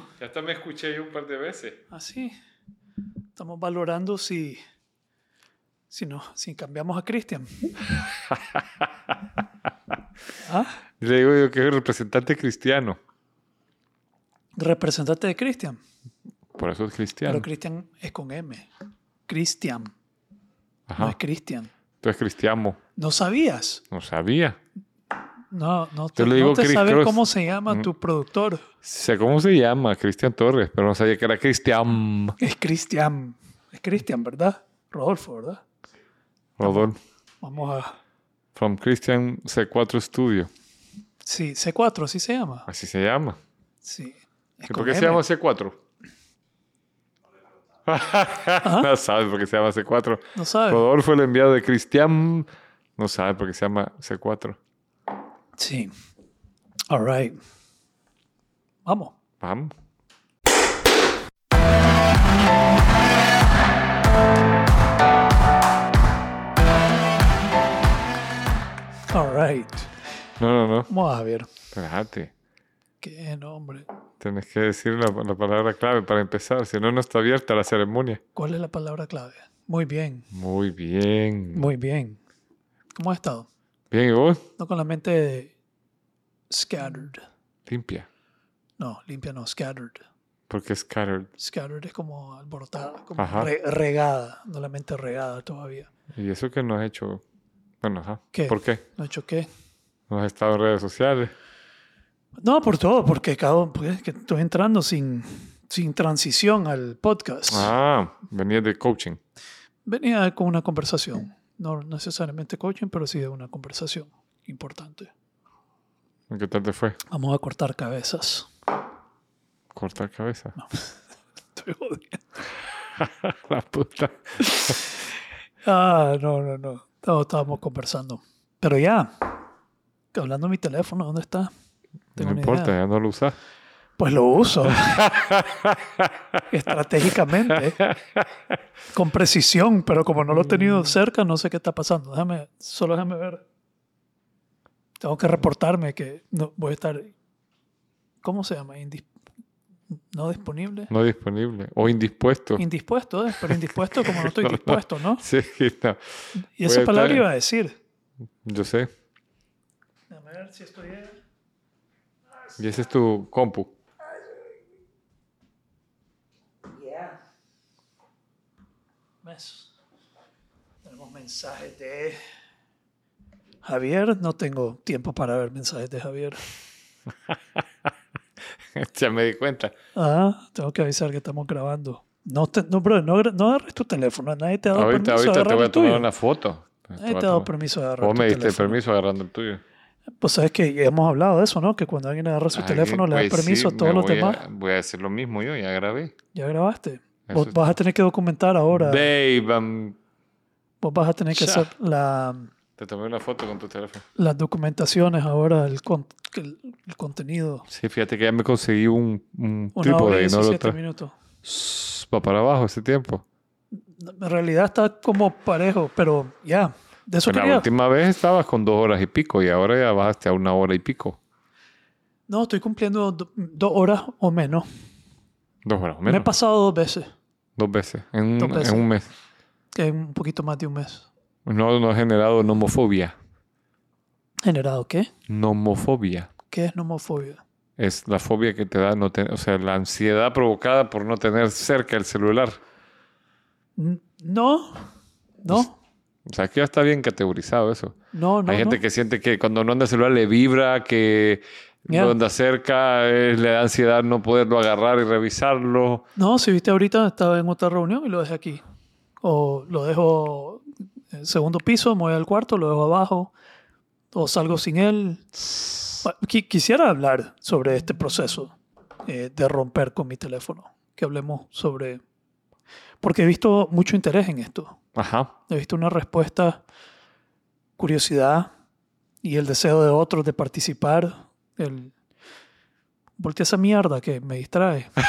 valorando. Ya hasta me escuché yo un par de veces. Así. Estamos valorando si. Si, no, si cambiamos a Cristian. ¿Ah? Le digo yo que es representante cristiano. Representante de Cristian. Por eso es cristiano. Pero Cristian es con M. Cristian. No es Cristian. Tú es cristiano. ¿No sabías? No sabía. No, no te, le digo no te sabes Cross. cómo se llama Mm. tu productor. Sé cómo se llama, Cristian Torres, pero no sabía que era Cristian. Es Cristian. Es Cristian, ¿verdad? Rodolfo, ¿verdad? Rodolfo. Vamos a... From Christian C4 Studio. Sí, C4, así se llama. Así se llama. Sí. Es ¿Y con por qué se llama C4? no sabe por qué se llama C4. No sabes. Rodolfo, el enviado de Cristian, no sabe por qué se llama C4. Sí. All right. Vamos. Vamos. All right. No, no, no. Vamos a ver. Espérate. Qué nombre. Tienes que decir la, la palabra clave para empezar, si no, no está abierta la ceremonia. ¿Cuál es la palabra clave? Muy bien. Muy bien. Muy bien. ¿Cómo has estado? Bien, ¿y vos? No con la mente scattered. Limpia. No, limpia no, scattered. Porque scattered. Scattered es como alborotada, como re- regada, no la mente regada todavía. Y eso que no has hecho. Bueno, ajá. ¿Qué? ¿Por qué? ¿No he hecho qué? No has estado en redes sociales. No, por todo, porque cabrón, pues, que estoy entrando sin, sin transición al podcast. Ah, venías de coaching. Venía con una conversación, no necesariamente coaching, pero sí de una conversación importante. ¿Qué tal te fue? Vamos a cortar cabezas. Cortar cabeza. Estoy jodiendo. la puta. Ah, no, no, no. Estábamos conversando. Pero ya, hablando de mi teléfono, ¿dónde está? Tengo no importa, idea. ya no lo usas. Pues lo uso. Estratégicamente. Con precisión, pero como no lo he Mm. tenido cerca, no sé qué está pasando. Déjame, solo déjame ver. Tengo que reportarme que no voy a estar. ¿Cómo se llama? Indis- no disponible. No disponible. O indispuesto. Indispuesto, ¿eh? pero indispuesto como no estoy No, dispuesto, ¿no? sí, no. Y esa palabra iba a decir. Yo sé. Déjame ver si estoy. Y ese es tu compu. Mes. Tenemos mensajes de Javier. No tengo tiempo para ver mensajes de Javier. ya me di cuenta. Ah, tengo que avisar que estamos grabando. No, te, no, bro, no, agar- no agarres tu teléfono. Nadie te ha dado Ahorita, permiso de ahorita te agarrar voy a tomar una foto. Te Nadie te ha dado permiso de agarrar Vos me diste teléfono. permiso agarrando el tuyo. Pues sabes que hemos hablado de eso, ¿no? Que cuando alguien agarra su Ay, teléfono le da pues permiso sí, a todos los demás. voy a hacer lo mismo yo, ya grabé. Ya grabaste. Vos vas a tener que documentar ahora. Babe, Vos vas a tener que hacer la, te tomé una foto con tu teléfono. las documentaciones ahora, el, con- el, el contenido. Sí, fíjate que ya me conseguí un, un Una hora trípode y y no lo 17 traje. minutos. Va para abajo ese tiempo. En realidad está como parejo, pero ya, de eso la quería. última vez estabas con dos horas y pico y ahora ya bajaste a una hora y pico. No, estoy cumpliendo do- dos horas o menos. Dos horas o Me he menos. pasado dos veces, Dos veces. En, un- Dos veces. en un mes. poquito más de un mes. No, no ha generado nomofobia. ¿Generado qué? Nomofobia. ¿Qué es nomofobia? Es la fobia que te da, no te- o sea, la ansiedad provocada por no tener cerca el celular. No, no, O sea, que ya está bien categorizado eso. no, no. Hay gente no. que siente que cuando no anda el celular le vibra, que Ya. no anda cerca, eh, le da ansiedad no poderlo agarrar y revisarlo. No, si viste ahorita, estaba en otra reunión y lo dejé aquí. O lo dejo en segundo piso, me voy al cuarto, lo dejo abajo. O salgo sin él. Qui- Quisiera hablar sobre este proceso eh, de romper con mi teléfono. Que hablemos sobre... Porque he visto mucho interés en esto. Ajá. He visto una respuesta, curiosidad y el deseo de otros de participar. El... Voltea esa mierda que me distrae.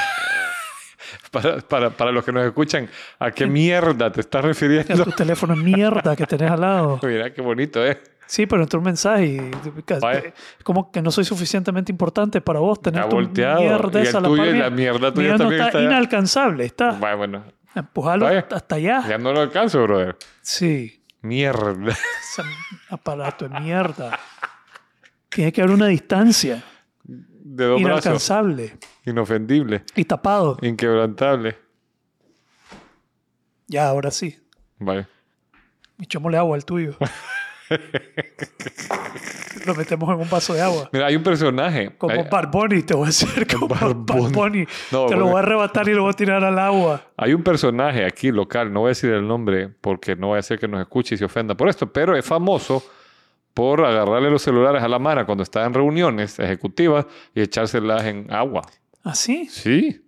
Para, para, para los que nos escuchan, ¿a qué mierda te estás refiriendo? Es tu teléfono mierda que tenés al lado. Mira qué bonito, ¿eh? Sí, pero entró un mensaje y Vaya. es como que no soy suficientemente importante para vos tener tu mierda esa a la tuyo la mierda tuya también está inalcanzable, está. Vaya, bueno. Empujalo Vaya. hasta allá. Ya no lo alcanzo, brother. Sí, Mierda. ese aparato de mierda. Tiene que haber una distancia De dos brazos. inalcanzable Inofendible. y tapado. Inquebrantable. Ya, ahora sí. Vale. Echémosle agua al tuyo. Lo metemos en un vaso de agua. Mira, hay un personaje. Como hay, te voy a decir. Como. No, te lo voy a arrebatar y lo voy a tirar al agua. hay un personaje aquí local, no voy a decir el nombre porque no voy a hacer que nos escuche y se ofenda por esto, pero es famoso por agarrarle los celulares a la mano cuando está en reuniones ejecutivas y echárselas en agua. ¿Así? Sí.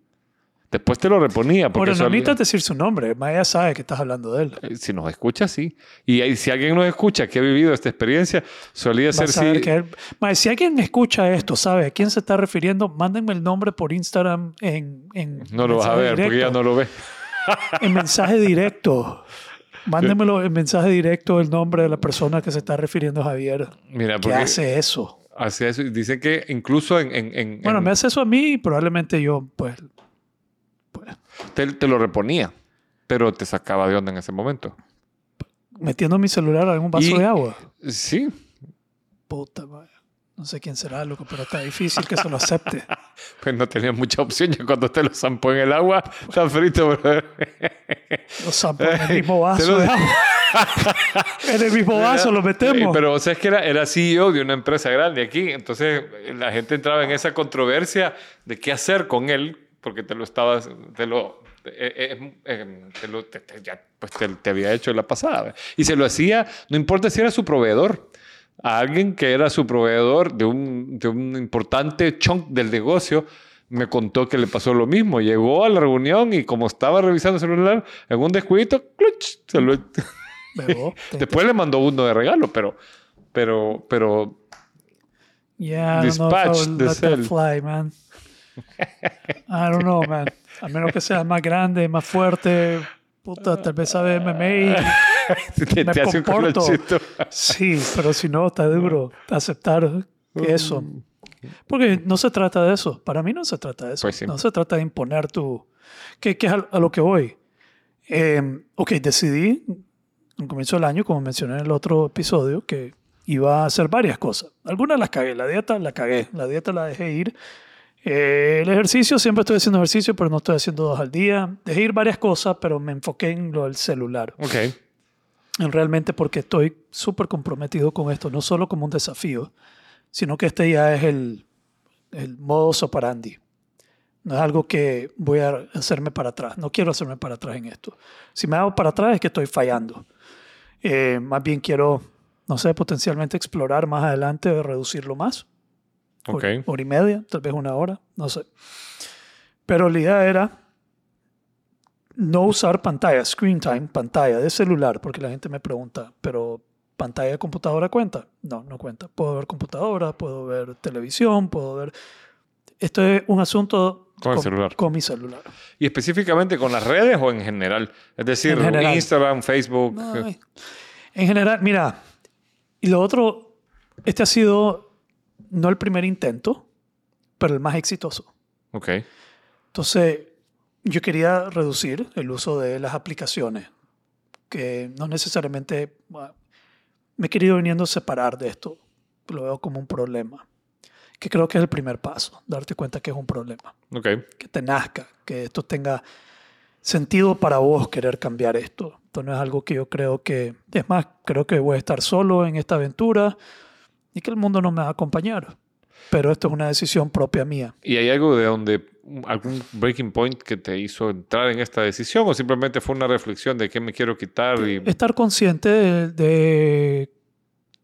Después te lo reponía. Porque Bueno, no necesitas decir su nombre. Maya sabe que estás hablando de él. Eh, Si nos escucha, sí. Y si alguien nos escucha que ha vivido esta experiencia, solía ser sí. él- si alguien escucha esto, sabe a quién se está refiriendo, mándenme el nombre por Instagram en, en No lo vas a ver porque ya no lo ve. En mensaje directo. Mándenmelo en mensaje directo el nombre de la persona que se está refiriendo a Javier. Mira, ¿Qué hace eso? hace eso. y Dicen que incluso en. en- en- Bueno, en- me hace eso a mí y probablemente yo, pues, pues te, te lo reponía, pero te sacaba de onda en ese momento. metiendo mi celular en un vaso Y- de agua. Sí. Puta, mae. No sé quién será, loco, pero está difícil que se lo acepte. Pues no tenía mucha opción. Ya cuando te lo zampó en el agua, está frito, brother. Lo zampo en el mismo vaso lo- de agua. en el mismo vaso lo metemos. Pero o sea, es que era, era CEO de una empresa grande aquí. Entonces eh, la gente entraba en esa controversia de qué hacer con él, porque te lo estabas, te lo, eh, eh, eh, te, lo- te- te- ya, pues te, te había hecho la pasada. Y se lo hacía, no importa si era su proveedor, a alguien que era su proveedor de un, de un importante chunk del negocio. Me contó que le pasó lo mismo. Llegó a la reunión y como estaba revisando el celular, en un descuidito, ¡cluch! se lo, Después le mandó uno de regalo, pero, pero, pero, Yeah, I don't know if I Dispatch let that cell. fly, man. I don't know, man. A menos que sea más grande, más fuerte. Puta, tal vez sabe MMA. y- te, Me te hace un comporto. Sí, pero si no, está duro aceptar que eso. Porque no se trata de eso. Para mí no se trata de eso. Pues sí. No se trata de imponer tu... Que, que es a, a lo que voy. Eh, ok, decidí al comienzo del año, como mencioné en el otro episodio, que iba a hacer varias cosas. Algunas las cagué. La dieta la cagué. La dieta la dejé ir. Eh, el ejercicio, siempre estoy haciendo ejercicio, pero no estoy haciendo dos al día. Dejé ir varias cosas, pero me enfoqué en lo del celular Ok. en realmente porque estoy súper comprometido con esto, no solo como un desafío, sino que este ya es el, el modus operandi. No es algo que voy a hacerme para atrás. No quiero hacerme para atrás en esto. Si me hago para atrás es que estoy fallando. Eh, más bien quiero, no sé, potencialmente explorar más adelante, reducirlo más. Hor- Ok. Hora y media, tal vez una hora, no sé. Pero la idea era no usar pantalla, screen time, pantalla de celular, porque la gente me pregunta, pero pantalla de computadora cuenta? No, no cuenta. Puedo ver computadora, puedo ver televisión, puedo ver... Esto es un asunto Con el celular. con mi celular. ¿Y específicamente con las redes o en general? Es decir, En general. Instagram, Facebook. No, en general, mira, y lo otro, este ha sido no el primer intento, pero el más exitoso. Ok. Entonces, yo quería reducir el uso de las aplicaciones, que no necesariamente bueno, me he querido viniendo a separar de esto, lo veo como un problema, que creo que es el primer paso, darte cuenta que es un problema, Ok. que te nazca, que esto tenga sentido para vos querer cambiar esto. Esto no es algo que yo creo que, es más, creo que voy a estar solo en esta aventura y que el mundo no me va a acompañar, pero esto es una decisión propia mía. ¿Y hay algo de donde, algún breaking point que te hizo entrar en esta decisión o simplemente fue una reflexión de qué me quiero quitar? Y... estar consciente de, de,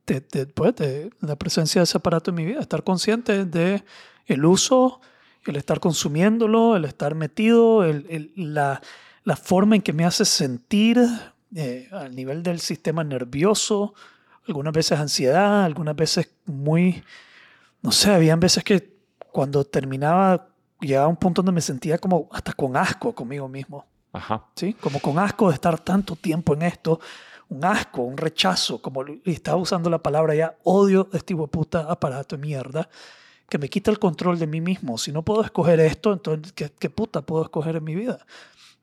de- de, pues, de la presencia de ese aparato en mi vida, estar consciente de el uso, el estar consumiéndolo, el estar metido, el, el- la, la forma en que me hace sentir eh, al nivel del sistema nervioso, algunas veces ansiedad, algunas veces muy, no sé, habían veces que cuando terminaba llegaba a un punto donde me sentía como hasta con asco conmigo mismo. Ajá. ¿sí? Como con asco de estar tanto tiempo en esto, un asco, un rechazo, como estaba usando la palabra ya, odio este hijo de puta aparato de mierda que me quita el control de mí mismo. Si no puedo escoger esto, entonces, ¿qué, qué puta puedo escoger en mi vida?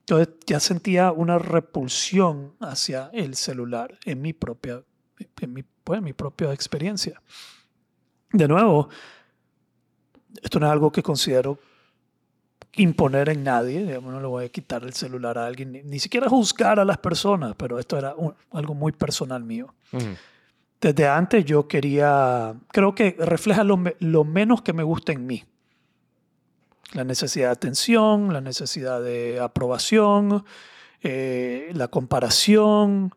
Entonces ya sentía una repulsión hacia el celular en mi propia, en mi, pues, en mi propia experiencia. De nuevo, esto no es algo que considero imponer en nadie, digamos, no le voy a quitar el celular a alguien, ni, ni siquiera juzgar a las personas, pero esto era un- algo muy personal mío. Ujú. Desde antes yo quería, creo que refleja lo, lo menos que me gusta en mí. La necesidad de atención, la necesidad de aprobación, eh, la comparación,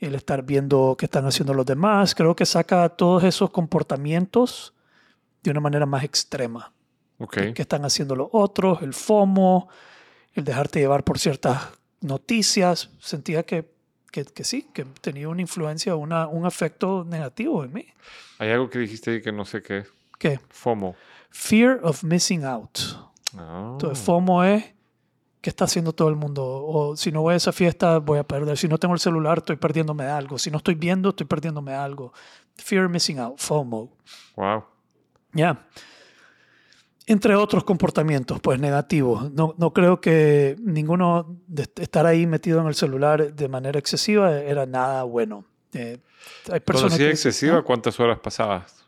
el estar viendo qué están haciendo los demás. Creo que saca todos esos comportamientos de una manera más extrema. Ok. ¿Qué están haciendo los otros? El FOMO, el dejarte llevar por ciertas noticias. Sentía que, que, que sí, que tenía una influencia, una, un efecto negativo en mí. Hay algo que dijiste que no sé qué. ¿Qué? FOMO. Fear of missing out. Ah. Entonces, FOMO es qué está haciendo todo el mundo. O si no voy a esa fiesta, voy a perder. Si no tengo el celular, estoy perdiéndome de algo. Si no estoy viendo, estoy perdiéndome de algo. Fear of missing out, FOMO. Wow. Ya. Entre otros comportamientos, pues negativos. No, no creo que ninguno de est- estar ahí metido en el celular de manera excesiva era nada bueno. Eh, hay Cuando personas decías que- excesiva, ¿Ah? ¿cuántas horas pasabas?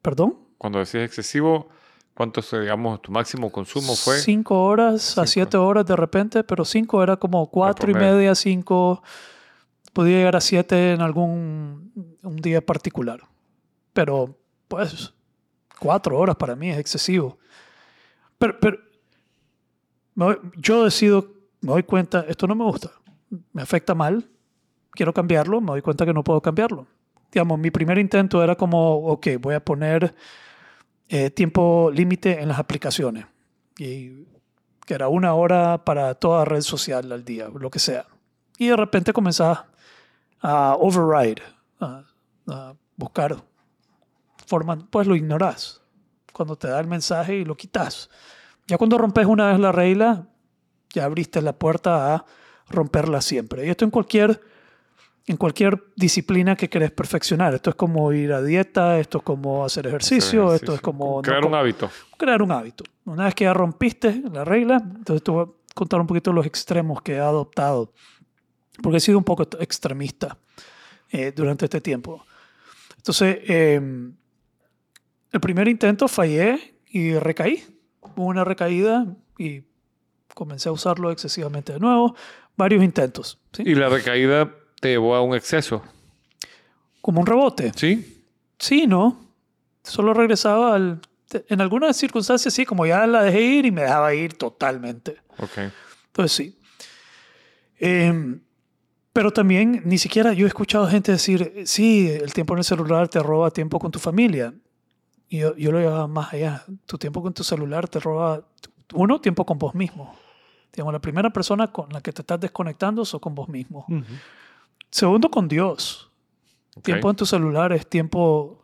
¿Perdón? Cuando decías excesivo, ¿cuántos, eh, digamos, tu máximo consumo fue? Cinco horas a siete horas de repente, pero cinco era como cuatro y media, cinco. Podía llegar a siete en algún un día particular. Pero, pues, cuatro horas para mí es excesivo. Pero, pero yo decido, me doy cuenta, esto no me gusta, me afecta mal, quiero cambiarlo, me doy cuenta que no puedo cambiarlo. Digamos, mi primer intento era como, ok, voy a poner eh, tiempo límite en las aplicaciones. Y que era una hora para toda red social al día, lo que sea. Y de repente comenzás a override, a, a buscar formas, pues lo ignorás cuando te da el mensaje y lo quitas. Ya cuando rompes una vez la regla, ya abriste la puerta a romperla siempre. Y esto en cualquier, en cualquier disciplina que querés perfeccionar. Esto es como ir a dieta, esto es como hacer ejercicio, Hacer esto es ejercicio. como... no Crear co- un hábito. crear un hábito. Una vez que ya rompiste la regla, entonces te voy a contar un poquito los extremos que he adoptado, porque he sido un poco extremista eh, durante este tiempo. Entonces, eh, el primer intento fallé y recaí. Hubo una recaída y comencé a usarlo excesivamente de nuevo. Varios intentos, ¿sí? Y la recaída te llevó a un exceso. como un rebote. ¿Sí? Sí, ¿no? Solo regresaba al... En algunas circunstancias sí, como ya la dejé ir y me dejaba ir totalmente. Ok. Entonces sí. Em, pero también ni siquiera yo he escuchado gente decir, sí, el tiempo en el celular te roba tiempo con tu familia. Y yo, yo lo llevaba más allá. Tu tiempo con tu celular te roba, uno, tiempo con vos mismo. Digamos, la primera persona con la que te estás desconectando sos con vos mismo. Segundo, con Dios. Tiempo en tu celular es tiempo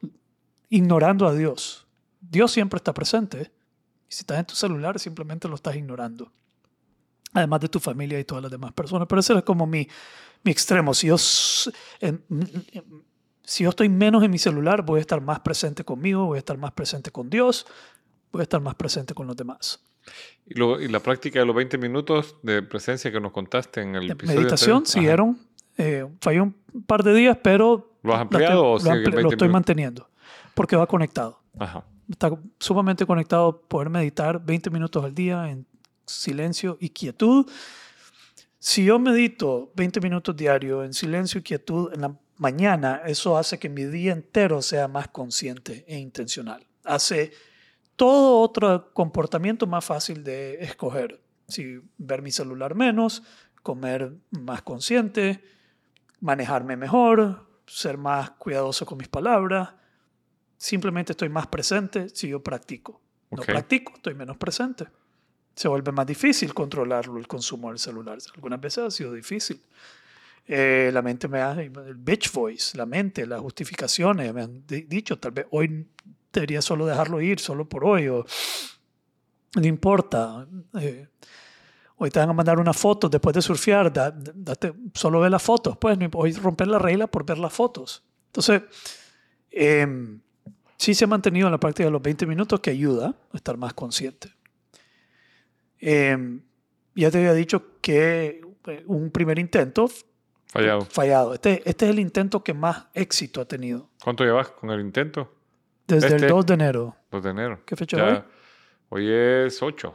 ignorando a Dios. Dios siempre está presente. Y si estás en tu celular, simplemente lo estás ignorando. Además de tu familia y todas las demás personas. Pero ese es como mi, mi extremo. Si yo, si yo estoy menos en mi celular, voy a estar más presente conmigo, voy a estar más presente con Dios, voy a estar más presente con los demás. Y, lo- y la práctica de los 20 minutos de presencia que nos contaste en el De episodio meditación anterior. Siguieron. Eh, falló un par de días, pero ¿Lo has ampliado o lo, ampli- 20 lo estoy manteniendo. Porque va conectado. Ajá. está sumamente conectado poder meditar 20 minutos al día en silencio y quietud. Si yo medito 20 minutos diario en silencio y quietud en la mañana, eso hace que mi día entero sea más consciente e intencional. Hace todo otro comportamiento más fácil de escoger. Si ver mi celular menos, comer más consciente, manejarme mejor, ser más cuidadoso con mis palabras, simplemente estoy más presente si yo practico. No practico, estoy menos presente. Se vuelve más difícil controlarlo, el consumo del celular. Algunas veces ha sido difícil. Eh, la mente me ha, el bitch voice, la mente, las justificaciones, me han di- dicho, tal vez hoy debería solo dejarlo ir, solo por hoy, o no importa. eh, Hoy te van a mandar una foto después de surfear, da- date- solo ve las fotos, pues hoy romper la regla por ver las fotos. Entonces, em, sí se ha mantenido en la práctica de los 20 minutos que ayuda a estar más consciente. Em, ya te había dicho que eh, un primer intento Fallado. fallado. Este, este es el intento que más éxito ha tenido ¿Cuánto llevas con el intento? desde Este- el 2 de enero. 2 de enero. ¿Qué fecha es hoy? Hoy es 8.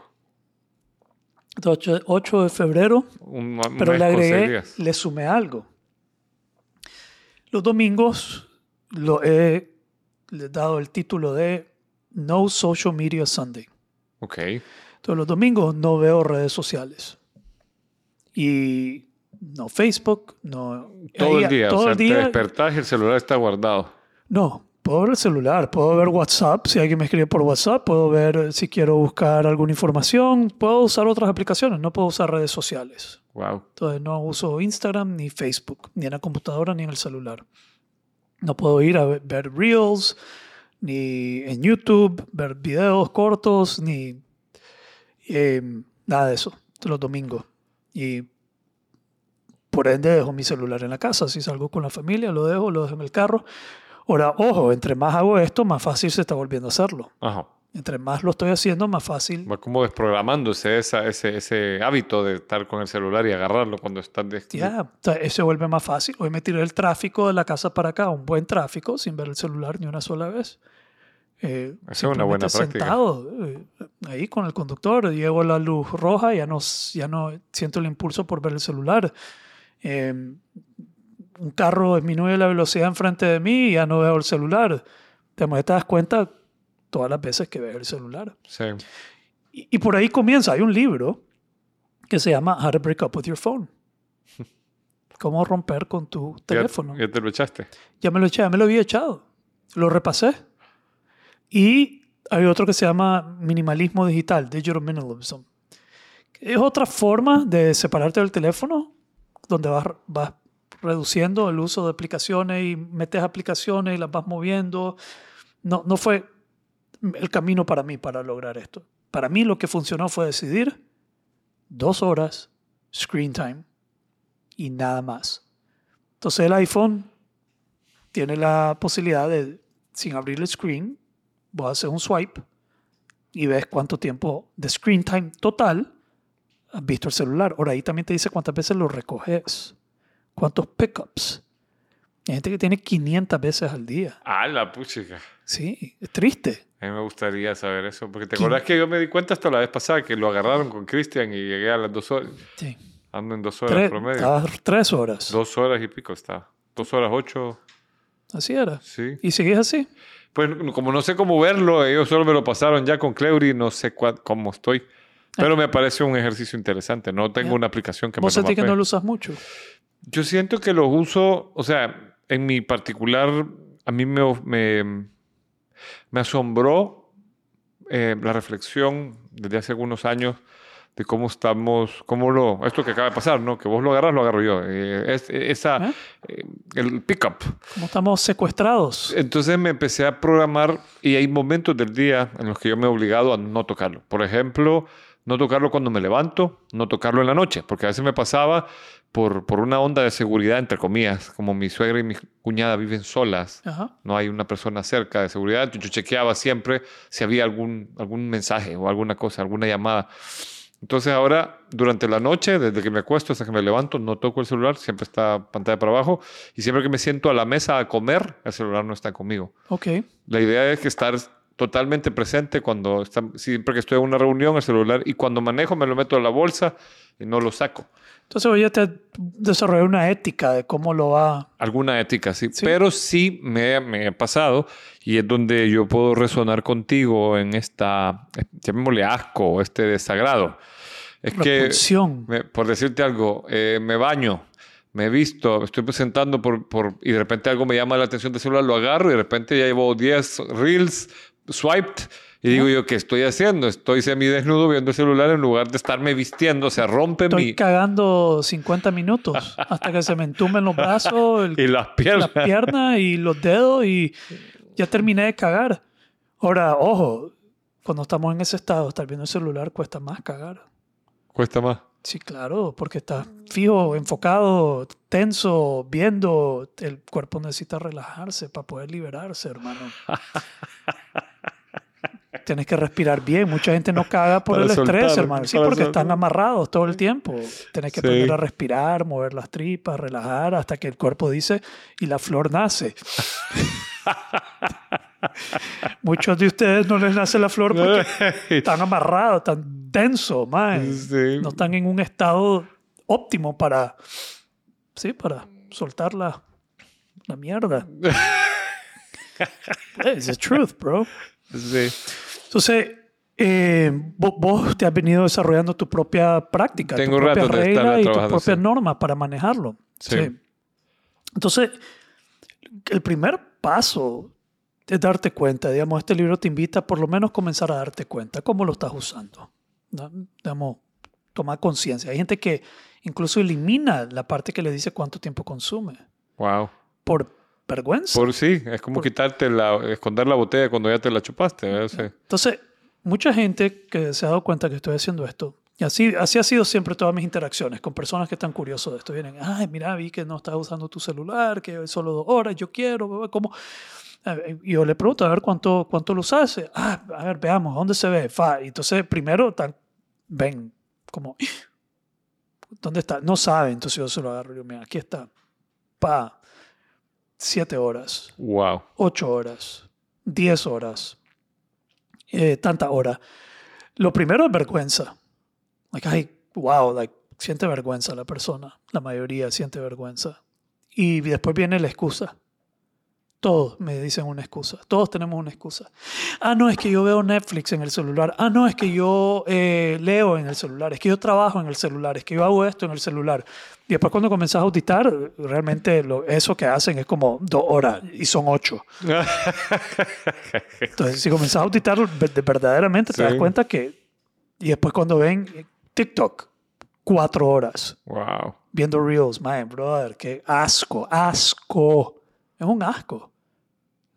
8, 8 de febrero, Un, pero le agregué, le sumé algo. Los domingos lo he le he dado el título de No Social Media Sunday. Ok. Entonces los domingos no veo redes sociales. Y no Facebook, no... Todo ahí- el día. Todo o sea, el te día. despertás y el celular está guardado. No, puedo ver el celular, puedo ver WhatsApp, si alguien me escribe por WhatsApp, puedo ver eh, si quiero buscar alguna información, puedo usar otras aplicaciones, no puedo usar redes sociales. Wow. Entonces no uso Instagram ni Facebook, ni en la computadora ni en el celular. No puedo ir a ver, ver Reels, ni en YouTube, ver videos cortos, ni eh, nada de eso, los domingos. Y por ende dejo mi celular en la casa. Si salgo con la familia, lo dejo, lo dejo en el carro. Ahora, ojo, entre más hago esto, más fácil se está volviendo a hacerlo. Ajá. Entre más lo estoy haciendo, más fácil. Va como desprogramándose esa, ese, ese hábito de estar con el celular y agarrarlo cuando estás... de- Ya, sea, eso se vuelve más fácil. Hoy me tiré el tráfico de la casa para acá, un buen tráfico, sin ver el celular ni una sola vez. Eh, Esa es una buena simplemente práctica. Sentado eh, ahí con el conductor, llego a la luz roja, ya no, ya no siento el impulso por ver el celular. Eh, un carro disminuye la velocidad enfrente de mí y ya no veo el celular. Te, das cuenta todas las veces que ves el celular. Sí. Y, y por ahí comienza. Hay un libro que se llama How to Break Up with Your Phone. Cómo romper con tu Ya- teléfono. Ya, te lo echaste. Ya me lo eché, ya me lo había echado. Lo repasé. Y hay otro que se llama minimalismo digital, digital minimalism. Es otra forma de separarte del teléfono, donde vas, vas reduciendo el uso de aplicaciones y metes aplicaciones y las vas moviendo. No, no fue el camino para mí para lograr esto. Para mí lo que funcionó fue decidir dos horas screen time y nada más. Entonces el iPhone tiene la posibilidad de, sin abrir el screen, voy a hacer un swipe y ves cuánto tiempo de screen time total has visto el celular. Ahora ahí también te dice cuántas veces lo recoges, cuántos pickups. Hay gente que tiene 500 veces al día. Ah, la puchica. Sí, es triste. A mí me gustaría saber eso. Porque te ¿Quién? acordás que yo me di cuenta hasta la vez pasada que lo agarraron con Cristian y llegué a las dos horas. Sí. Ando en dos horas Tres, promedio. estaba tres horas. Dos horas y pico está. Dos horas ocho. Así era. Sí. ¿Y sigues así? Pues como no sé cómo verlo, ellos solo me lo pasaron ya con Cleury, no sé cua- cómo estoy. Pero me parece un ejercicio interesante. No tengo Ya. una aplicación que me Vos sentís que no lo usas mucho. Yo siento que los uso, o sea, en mi particular, a mí me, me, me asombró eh, la reflexión desde hace algunos años de cómo estamos, cómo lo, esto que acaba de pasar, ¿no? Que vos lo agarras, lo agarro yo. Eh, es- esa, ¿Eh? eh, el pickup. Como estamos secuestrados. Entonces me empecé a programar y hay momentos del día en los que yo me he obligado a no tocarlo. Por ejemplo, no tocarlo cuando me levanto, no tocarlo en la noche, porque a veces me pasaba por, por una onda de seguridad, entre comillas, como mi suegra y mi cuñada viven solas, Ajá. no hay una persona cerca de seguridad, yo chequeaba siempre si había algún, algún mensaje o alguna cosa, alguna llamada. Entonces ahora, durante la noche, desde que me acuesto hasta que me levanto, no toco el celular, siempre está pantalla para abajo. Y siempre que me siento a la mesa a comer, el celular no está conmigo. Ok. La idea es que estar totalmente presente cuando está, siempre que estoy en una reunión, el celular, y cuando manejo me lo meto en la bolsa y no lo saco. Entonces, oye, te desarrollé una ética de cómo lo va. Alguna ética, sí. Sí. Pero sí me, me ha pasado y es donde yo puedo resonar contigo en esta, llamémosle asco este desagrado. Es que, me- por decirte algo, eh, me baño, me he visto, estoy presentando por, por, y de repente algo me llama la atención del celular, lo agarro y de repente ya llevo 10 reels swiped y digo yo, ¿qué estoy haciendo? Estoy semidesnudo viendo el celular en lugar de estarme vistiendo, o sea, rompe Estoy mi... cagando 50 minutos hasta que se me entumen los brazos, el- Y las piernas. las piernas y los dedos y ya terminé de cagar. Ahora, ojo, cuando estamos en ese estado, estar viendo el celular cuesta más cagar. Cuesta más. Sí, claro, porque estás fijo, enfocado, tenso, viendo. El cuerpo necesita relajarse para poder liberarse, hermano. Tienes que respirar bien. Mucha gente no caga por Para el estrés, hermano. Sí, porque soltar. están amarrados todo el tiempo. Tienes que Sí. aprender a respirar, mover las tripas, relajar, hasta que el cuerpo dice y la flor nace. Muchos de ustedes no les nace la flor porque están amarrados, están tensos, man. Sí. No están en un estado óptimo para, sí, para soltar la, la mierda. It's the truth, bro. Sí. Entonces, eh, vo- vos, te has venido desarrollando tu propia práctica, Tengo tu propia regla y tus propias sí. normas para manejarlo. Sí. Entonces, el primer paso es darte cuenta. Digamos, este libro te invita a por lo menos comenzar a darte cuenta cómo lo estás usando. ¿no? Digamos, tomar conciencia. Hay gente que incluso elimina la parte que le dice cuánto tiempo consume Wow. por vergüenza. Por sí, es como Por- quitarte la, esconder la botella cuando ya te la chupaste. Sí. Entonces, mucha gente que se ha dado cuenta que estoy haciendo esto, y así, así ha sido siempre todas mis interacciones con personas que están curiosos de esto. Vienen, ay, mira, vi que no estás usando tu celular, que solo dos horas, yo quiero, ¿cómo? Y yo le pregunto, a ver, ¿cuánto, cuánto lo usas? Ah, a ver, veamos, ¿dónde se ve? Fa. Y entonces, primero, tan, ven, como, ¿dónde está? No sabe, entonces yo se lo agarro y digo, mira, aquí está. Pa, siete horas Wow. 8 horas, 10 horas, eh, tanta hora. Lo primero es vergüenza. Like, ay, wow, like, siente vergüenza la persona. La mayoría siente vergüenza. Y después viene la excusa. Todos me dicen una excusa. Todos tenemos una excusa. Ah, no, es que yo veo Netflix en el celular. Ah, no, es que yo eh, leo en el celular. Es que yo trabajo en el celular. Es que yo hago esto en el celular. Y después cuando comenzás a auditar, realmente lo, eso que hacen es como dos horas y son ocho. Entonces, si comenzás a auditar ver- de- verdaderamente, te das cuenta que... Y después cuando ven TikTok, cuatro horas wow. viendo Reels, man, brother, qué asco, asco. Es un asco.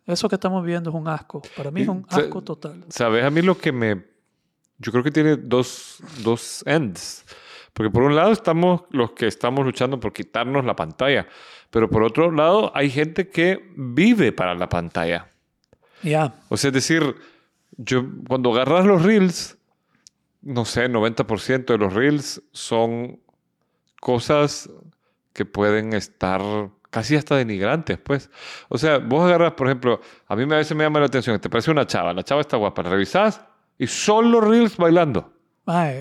Eso que estamos viendo es un asco. Para mí es un asco total. ¿Sabes? A mí lo que me... Yo creo que tiene dos, dos ends. Porque por un lado estamos los que estamos luchando por quitarnos la pantalla. Pero por otro lado hay gente que vive para la pantalla. Ya, O sea, es decir, yo cuando agarras los reels, no sé, 90% de los reels son cosas que pueden estar casi hasta denigrantes, pues. O sea, vos agarras, por ejemplo, a mí a veces me llama la atención, te parece una chava, la chava está guapa, la revisás y solo reels bailando.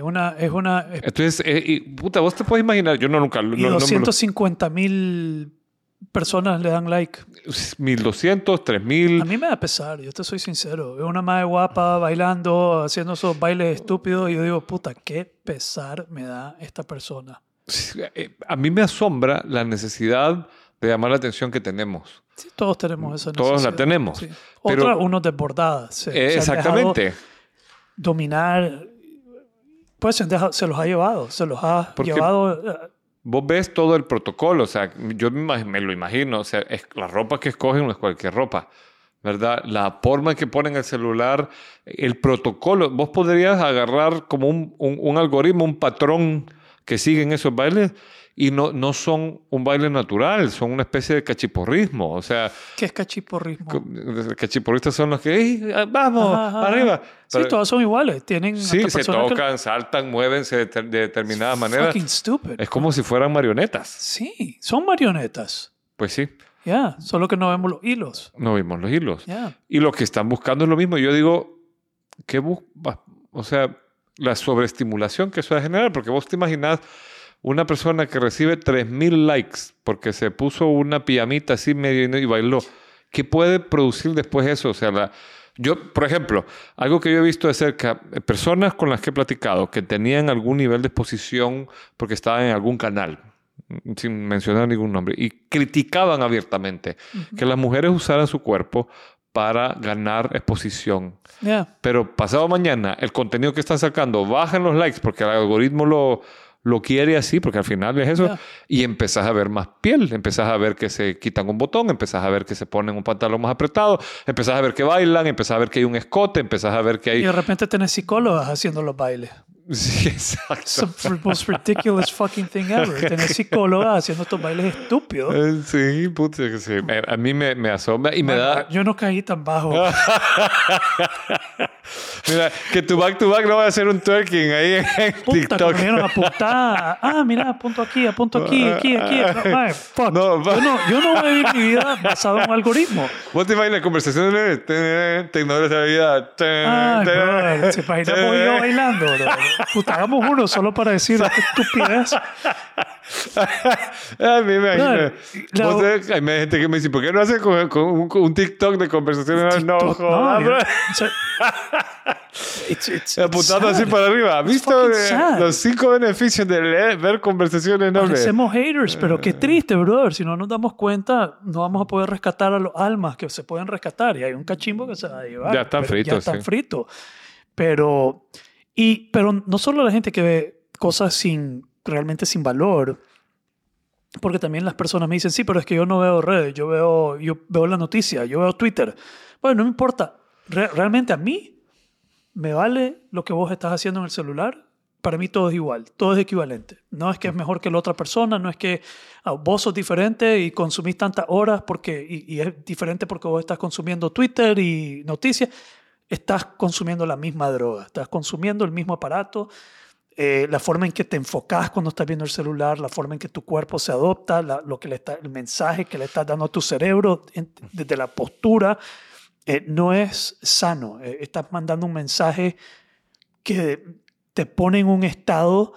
Una, es una... es- Entonces, eh, y, puta, vos te puedes imaginar, yo no nunca... No, y no me lo- 250 mil personas le dan like. 1200, 3000... A mí me da pesar, yo te soy sincero. Es una madre guapa bailando, haciendo esos bailes estúpidos. Y yo digo, puta, qué pesar me da esta persona. Eh, A mí me asombra la necesidad de llamar la atención que tenemos. Sí, todos tenemos esa Todos la necesidad. tenemos, Sí. pero- Otra, se han Eh, exactamente. dominar. Pues se, los ha llevado, se los ha Porque- llevado. eh, Vos ves todo el protocolo, o sea, yo me lo imagino, o sea, es, la ropa que escogen no es cualquier ropa, ¿verdad? La forma en que ponen el celular, el protocolo, vos podrías agarrar como un, un- un algoritmo, un patrón que siguen esos bailes y no, no son un baile natural, son una especie de cachiporrismo, o sea, ¿Qué es cachiporrismo? co- cachiporristas son los que, "Ey, vamos, Ajá, ajá, arriba. Sí, Pero- todos son iguales. Tienen Sí, hasta se personas que- tocan, saltan, muévense de, de determinadas maneras. Fucking stupid. Es como si fueran marionetas. Sí, son marionetas. Pues sí, Ya, solo que no vemos los hilos. no vimos los hilos. Ya. Y lo que están buscando es lo mismo. Yo digo, ¿qué bus va- O sea, la sobreestimulación que eso va a generar, porque vos te imaginás una persona que recibe 3.000 likes porque se puso una pijamita así medio y bailó. ¿Qué puede producir después eso? O sea, la- yo, por ejemplo, algo que yo he visto de cerca, eh, personas con las que he platicado que tenían algún nivel de exposición porque estaban en algún canal, mm, sin mencionar ningún nombre, y criticaban abiertamente que las mujeres usaran su cuerpo para ganar exposición. Pero pasado mañana, el contenido que están sacando baja en los likes porque el algoritmo lo, lo quiere así, porque al final es eso, Ya. y empezás a ver más piel, empezás a ver que se quitan un botón, empezás a ver que se ponen un pantalón más apretado, empezás a ver que bailan, empezás a ver que hay un escote, empezás a ver que Y hay... de repente tenés psicólogas haciendo los bailes. Sí, exacto. It's the most ridiculous fucking thing ever. Tener psicóloga haciendo estos bailes estúpidos. Eh, Sí, puta, sí. A mí me, me asombra y me da... Yo no caí tan bajo. Mira, que tu back to back no va a ser un twerking ahí en Puta, TikTok. vinieron a apuntar. Ah, mira, apunto aquí, apunto aquí, aquí, aquí. Ay, fuck. No, yo, no, yo no voy a vivir mi vida basado en un algoritmo. ¿Vos te imaginas conversaciones de tecnología de la vida? Ay, brother, ¿se imagina vos y yo bailando? bro? Puta, hagamos uno solo para decir estupidez. A mí me imagino. La- Vos te- Hay gente que me dice, ¿por qué no haces con, con un, un TikTok de conversaciones? No, TikTok, jodas, yo- bro. o sea, it's- it's- Apuntando it's así para arriba. ¿Has visto eh, los cinco beneficios de leer- ver conversaciones enormes? Parecemos haters, pero qué triste, brother. Si no nos damos cuenta, no vamos a poder rescatar a los almas que se pueden rescatar. Y hay un cachimbo que se va a llevar. Ya están fritos, Ya están sí. fritos. Pero, y, pero no solo la gente que ve cosas sin, realmente sin valor, porque también las personas me dicen, sí, pero es que yo no veo redes, yo veo, yo veo la noticia, yo veo Twitter. Bueno, no me importa. Re- realmente a mí me vale lo que vos estás haciendo en el celular. Para mí todo es igual, todo es equivalente. No es que es mejor que la otra persona, no es que ah, vos sos diferente y consumís tantas horas porque, y, y es diferente porque vos estás consumiendo Twitter y noticias. Estás consumiendo la misma droga, estás consumiendo el mismo aparato, eh, la forma en que te enfocas cuando estás viendo el celular, la forma en que tu cuerpo se adopta, la- lo que le está, el mensaje que le estás dando a tu cerebro en- desde la postura, eh, no es sano. Eh, estás mandando un mensaje que te pone en un estado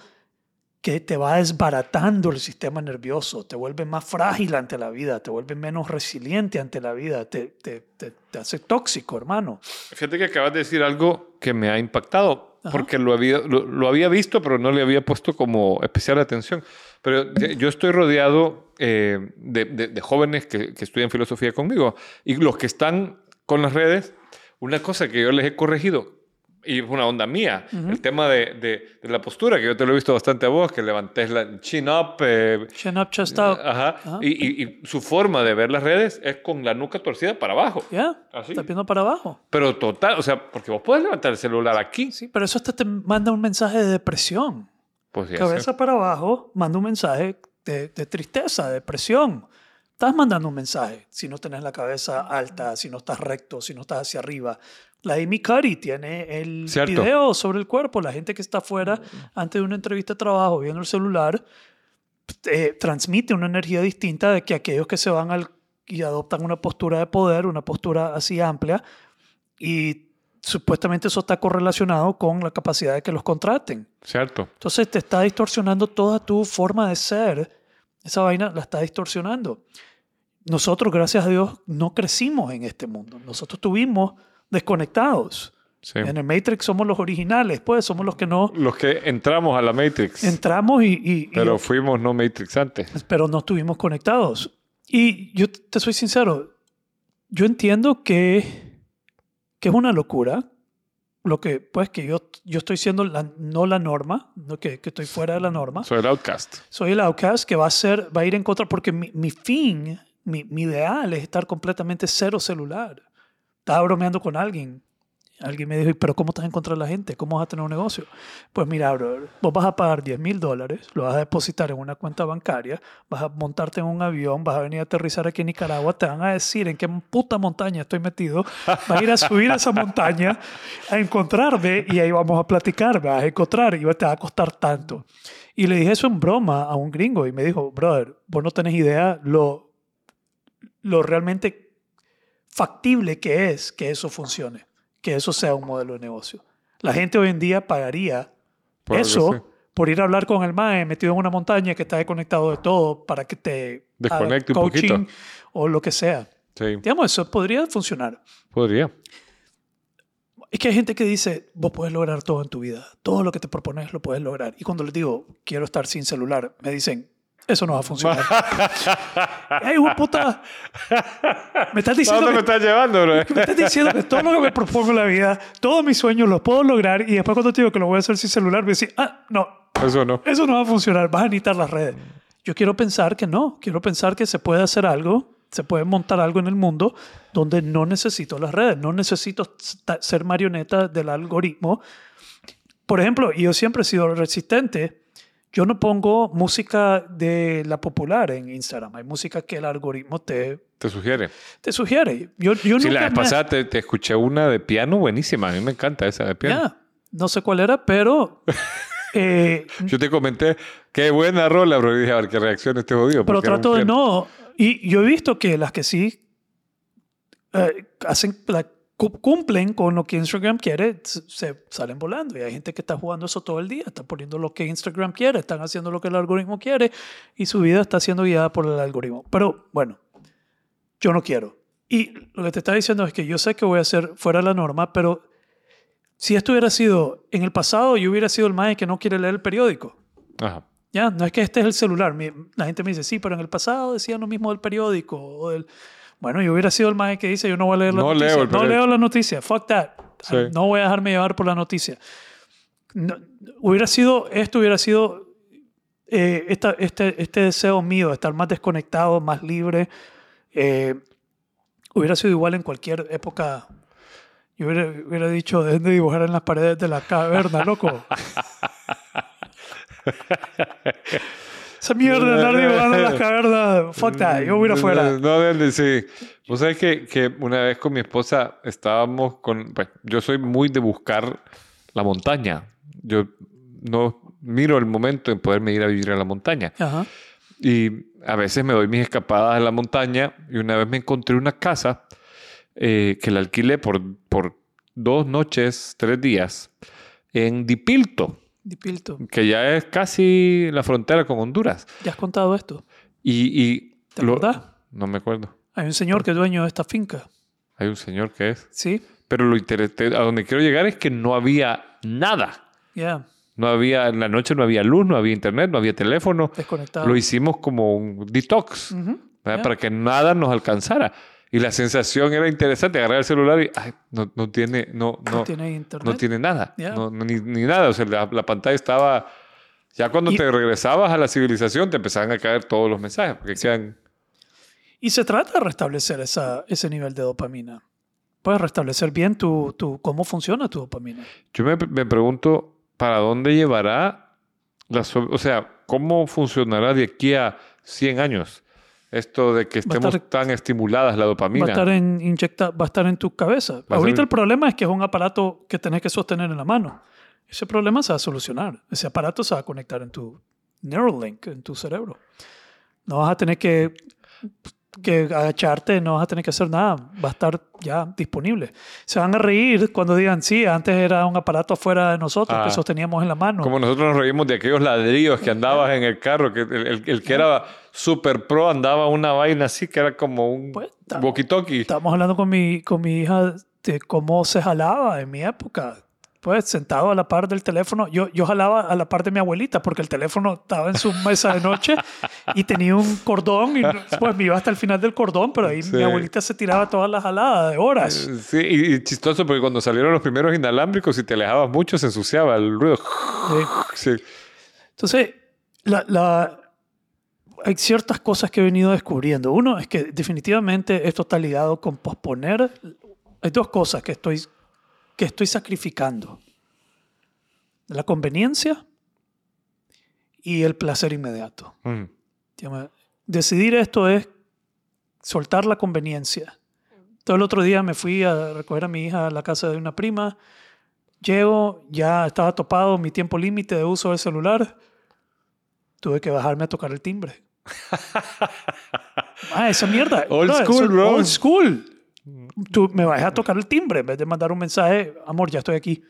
que te va desbaratando el sistema nervioso, te vuelve más frágil ante la vida, te vuelve menos resiliente ante la vida, te, te, te, te hace tóxico, hermano. Fíjate que acabas de decir algo que me ha impactado, Porque lo había, lo, había visto, pero no le había puesto como especial atención. Pero yo estoy rodeado eh, de, de- de jóvenes que, que estudian filosofía conmigo y los que están con las redes, una cosa que yo les he corregido, y es una onda mía, el tema de, de- de la postura, que yo te lo he visto bastante a vos, que levantes la chin up, eh, Chin up, chest out. ajá, Ajá. Y, y- y su forma de ver las redes es con la nuca torcida para abajo. ¿Ya? Así. Estás viendo para abajo. Pero total, o sea, porque vos puedes levantar el celular aquí. Sí, pero eso hasta te manda un mensaje de depresión. Pues ya Cabeza para abajo, manda un mensaje de, de tristeza, de depresión. Estás mandando un mensaje si no tenés la cabeza alta, si no estás recto, si no estás hacia arriba. La Amy Curry tiene el Cierto. video sobre el cuerpo. La gente que está afuera antes de una entrevista de trabajo viendo el celular eh, transmite una energía distinta de que aquellos que se van al, y adoptan una postura de poder, una postura así amplia, y supuestamente eso está correlacionado con la capacidad de que los contraten. Cierto. Entonces te está distorsionando toda tu forma de ser. Esa vaina la está distorsionando. Nosotros, gracias a Dios, no crecimos en este mundo. Nosotros estuvimos desconectados. Sí. En el Matrix somos los originales, pues somos los que no Los que entramos a la Matrix. entramos y, y- y- pero fuimos no Matrix antes. pero no estuvimos conectados. Y yo te soy sincero, yo entiendo que, que es una locura, lo que pues que yo, yo estoy siendo la- no la norma, no que, que estoy fuera de la norma. Soy el outcast. Soy el outcast que va a ser, va a ir en contra porque mi, mi fin, mi, mi ideal es estar completamente cero celular. Estaba bromeando con alguien. Alguien me dijo, pero ¿cómo estás en contra de la gente? ¿Cómo vas a tener un negocio? Pues mira, bro, vos vas a pagar 10 mil dólares, lo vas a depositar en una cuenta bancaria, vas a montarte en un avión, vas a venir a aterrizar aquí en Nicaragua, te van a decir en qué puta montaña estoy metido, vas a ir a subir a esa montaña, a encontrarme y ahí vamos a platicar, me vas a encontrar y te va a costar tanto. Y le dije eso en broma a un gringo y me dijo, brother, vos no tenés idea lo, lo realmente factible que es que eso funcione, que eso sea un modelo de negocio. La gente hoy en día pagaría Por eso por ir a hablar con el MAE metido en una montaña que está desconectado de todo para que te Desconecte un poquito. o lo que sea. Sí, Digamos, eso podría funcionar. podría. Es que hay gente que dice, vos puedes lograr todo en tu vida, todo lo que te propones lo puedes lograr. Y cuando les digo, quiero estar sin celular, me dicen, eso no va a funcionar. ¡Ey, puta! Me estás ¿A diciendo dónde me estás llevando, bro? Me estás diciendo que todo lo que me propongo en la vida, todos mis sueños los puedo lograr y después cuando te digo que lo voy a hacer sin celular, me decís, ah, no, Eso no. eso no va a funcionar, vas a necesitar las redes. Yo quiero pensar que no, quiero pensar que se puede hacer algo, se puede montar algo en el mundo donde no necesito las redes, no necesito ser marioneta del algoritmo por ejemplo, yo siempre he sido resistente. Yo no pongo música de la popular en Instagram. Hay música que el algoritmo te, Te sugiere. te sugiere. Yo, yo Sí, nunca la vez pasada te, te escuché una de piano buenísima. A mí me encanta esa de piano. Ya, no sé cuál era, pero... eh, Yo te comenté, qué buena rola, bro. Y dije, a ver qué reacciona este jodido. pero trato de no... Y yo he visto que las que sí eh, hacen, la- cumplen con lo que Instagram quiere, se, salen volando. Y hay gente que está jugando eso todo el día, está poniendo lo que Instagram quiere, están haciendo lo que el algoritmo quiere y su vida está siendo guiada por el algoritmo. Pero bueno, yo no quiero. Y lo que te está diciendo es que yo sé que voy a hacer fuera de la norma, pero si esto hubiera sido en el pasado, yo hubiera sido el mae que no quiere leer el periódico. Ajá. Ya, no es que este es el celular. La gente me dice, sí, pero en el pasado decían lo mismo del periódico. O del... Bueno, yo hubiera sido el mae que dice, yo no voy a leer la No noticia. leo no leo la noticia. Fuck that. Sí. No voy a dejarme llevar por la noticia. No, hubiera sido, esto hubiera sido eh, esta- este, este deseo mío de estar más desconectado, más libre. eh, hubiera sido igual en cualquier época. Yo hubiera, hubiera dicho, dejen de dibujar en las paredes de la caverna, loco. Esa mierda andar dibujando en las cavernas, fuck that, yo voy a ir afuera. No, no, no, sí. Vos sabés que, que una vez con mi esposa estábamos con... Pues, yo soy muy de buscar la montaña. Yo no miro el momento en poderme ir a vivir a la montaña. Ajá. Y a veces me doy mis escapadas a la montaña y una vez me encontré una casa eh, que la alquilé por, por dos noches, tres días en Dipilto, Dipilto, que ya es casi la frontera con Honduras. ¿ya has contado esto? Y, y ¿Te acordás? No me acuerdo. Hay un señor que es dueño de esta finca, Hay un señor que es. ¿sí? Pero lo interesante, a donde quiero llegar es que no había nada. Ya, No había, en la noche no había luz, no había internet, no había teléfono. desconectado. Lo hicimos como un detox, ya. para que nada nos alcanzara. Y la sensación era interesante, agarrar el celular y ay, no, no tiene, no, no, No tiene internet. no tiene nada, no, ni, ni nada. O sea, la, la pantalla estaba... Ya cuando Y- te regresabas a la civilización te empezaban a caer todos los mensajes, porque quedan... Y se trata de restablecer esa, ese nivel de dopamina. Puedes restablecer bien tu, tu, cómo funciona tu dopamina. Yo me, me pregunto, ¿para dónde llevará la... O sea, ¿cómo funcionará de aquí a 100 años? Esto de que estemos estar- tan estimuladas la dopamina. Va a estar en, inyecta, va a estar en tu cabeza. Ahorita ser- el problema es que es un aparato que tenés que sostener en la mano. Ese problema se va a solucionar. Ese aparato se va a conectar en tu Neuralink, en tu cerebro. No vas a tener que, que agacharte, no vas a tener que hacer nada. Va a estar ya disponible. Se van a reír cuando digan, sí, antes era un aparato afuera de nosotros Ah. que sosteníamos en la mano. Como nosotros nos reímos de aquellos ladrillos que andabas en el carro, que el, el- el que era super pro andaba una vaina así que era como un Pues, walkie-talkie. Estábamos hablando con mi, con mi hija de cómo se jalaba en mi época. Pues sentado a la par del teléfono, yo, yo jalaba a la par de mi abuelita porque el teléfono estaba en su mesa de noche y tenía un cordón y pues me iba hasta el final del cordón, pero ahí Sí. mi abuelita se tiraba todas las jaladas de horas. Sí, y, y chistoso porque cuando salieron los primeros inalámbricos y te alejabas mucho se ensuciaba el ruido. Sí. Sí. Entonces, la, la- hay ciertas cosas que he venido descubriendo. Uno es que definitivamente esto está ligado con posponer. Hay dos cosas que estoy, que estoy sacrificando. La conveniencia y el placer inmediato. Mm. Decidir esto es soltar la conveniencia. Todo el otro día me fui a recoger a mi hija a la casa de una prima. Llego, ya estaba topado mi tiempo límite de uso del celular. Tuve que bajarme a tocar el timbre. ah, esa mierda. Old school, bro. Old school. Tú me bajé a tocar el timbre en vez de mandar un mensaje, amor, ya estoy aquí.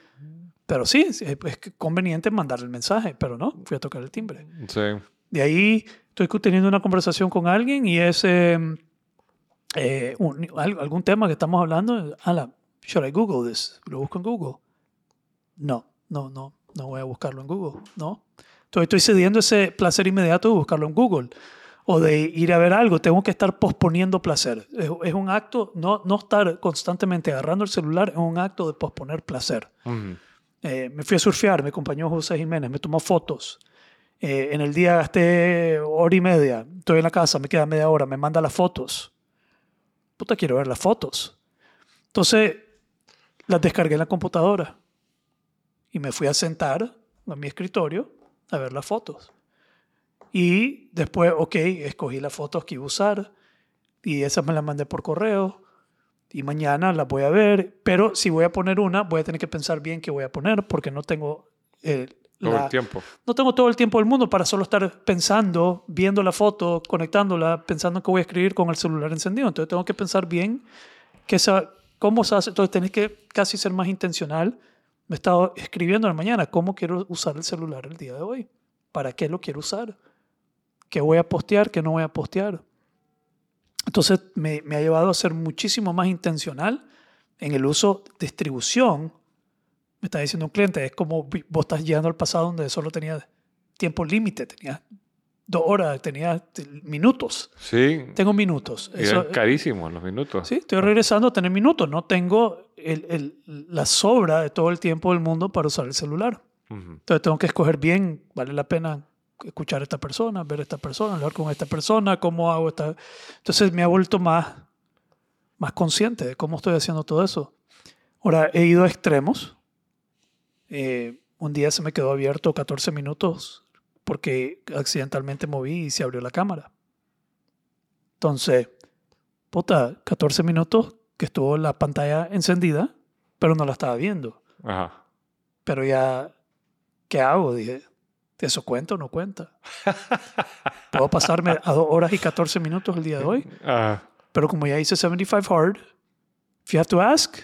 Pero sí, es, es conveniente mandar el mensaje, pero no, fui a tocar el timbre. Sí. De ahí estoy teniendo una conversación con alguien y es eh, eh, un- al- algún tema que estamos hablando. Ala, should I Google this? ¿Lo busco en Google? No, no, no, no voy a buscarlo en Google, no. Entonces estoy cediendo ese placer inmediato de buscarlo en Google o de ir a ver algo. Tengo que estar posponiendo placer. Es, es un acto, no, no estar constantemente agarrando el celular, es un acto de posponer placer. Mm. Eh, me fui a surfear, me acompañó José Jiménez, me tomó fotos. Eh, en el día gasté hora y media. Estoy en la casa, me queda media hora, me manda las fotos. Puta, quiero ver las fotos. Entonces, las descargué en la computadora. y me fui a sentar a mi escritorio a ver las fotos. Y después, ok, escogí las fotos que iba a usar y esas me las mandé por correo y mañana las voy a ver, pero si voy a poner una, voy a tener que pensar bien qué voy a poner porque no tengo eh, Todo la- el tiempo. no tengo todo el tiempo del mundo para solo estar pensando, viendo la foto, conectándola, pensando que voy a escribir con el celular encendido. Entonces tengo que pensar bien que esa, cómo se hace. Entonces tenés que casi ser más intencional. Me he estado escribiendo en la mañana cómo quiero usar el celular el día de hoy. ¿Para qué lo quiero usar? ¿Qué voy a postear? ¿Qué no voy a postear? Entonces me, me ha llevado a ser muchísimo más intencional en el uso, distribución. Me está diciendo un cliente, es como vos estás llegando al pasado donde solo tenías tiempo límite, tenías dos horas, tenías t- minutos. Sí. Tengo minutos. Eso- eran carísimos los minutos. sí, estoy regresando a tener minutos. No tengo el- el- la sobra de todo el tiempo del mundo para usar el celular. Ujú. Entonces tengo que escoger bien, vale la pena escuchar a esta persona, ver a esta persona, hablar con esta persona, cómo hago esta... Entonces me ha vuelto más, más consciente de cómo estoy haciendo todo eso. Ahora, he ido a extremos. Eh, un día se me quedó abierto 14 minutos porque accidentalmente moví y se abrió la cámara. Entonces, puta, 14 minutos que estuvo la pantalla encendida, pero no la estaba viendo. Ajá. Pero ya, ¿qué hago? Dije, ¿eso cuenta o no cuenta? Puedo pasarme a 2 horas y 14 minutos el día de hoy, Ajá. pero como ya hice 75 hard, if you have to ask,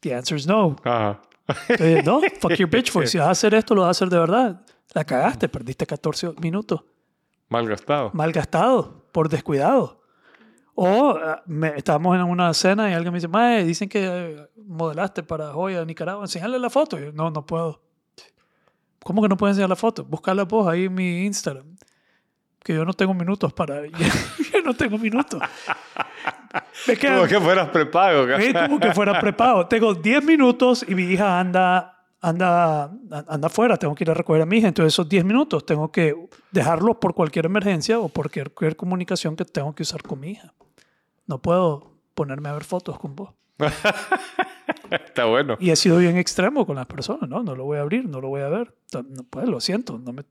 the answer is no. Entonces, no, fuck your bitch, porque si vas a hacer esto, lo vas a hacer de verdad. La cagaste, perdiste 14 minutos. Mal gastado. Mal gastado, por descuidado. O ah, me- estábamos en una cena y alguien me dice, Mae, dicen que eh, modelaste para Joya, Nicaragua, enseñarle la foto. Y yo, no, no puedo. ¿Cómo que no puedo enseñar la foto? Buscarla vos ahí en mi Instagram. Que yo no tengo minutos para... yo no tengo minutos. Me queda- Como que fueras prepago. como que fuera prepago. Tengo 10 minutos y mi hija anda, anda, anda afuera. Tengo que ir a recoger a mi hija. Entonces, esos 10 minutos tengo que dejarlos por cualquier emergencia o por cualquier comunicación que tengo que usar con mi hija. No puedo ponerme a ver fotos con vos. Está bueno. Y he sido bien extremo con las personas. No, no lo voy a abrir, no lo voy a ver. Pues, lo siento, no me,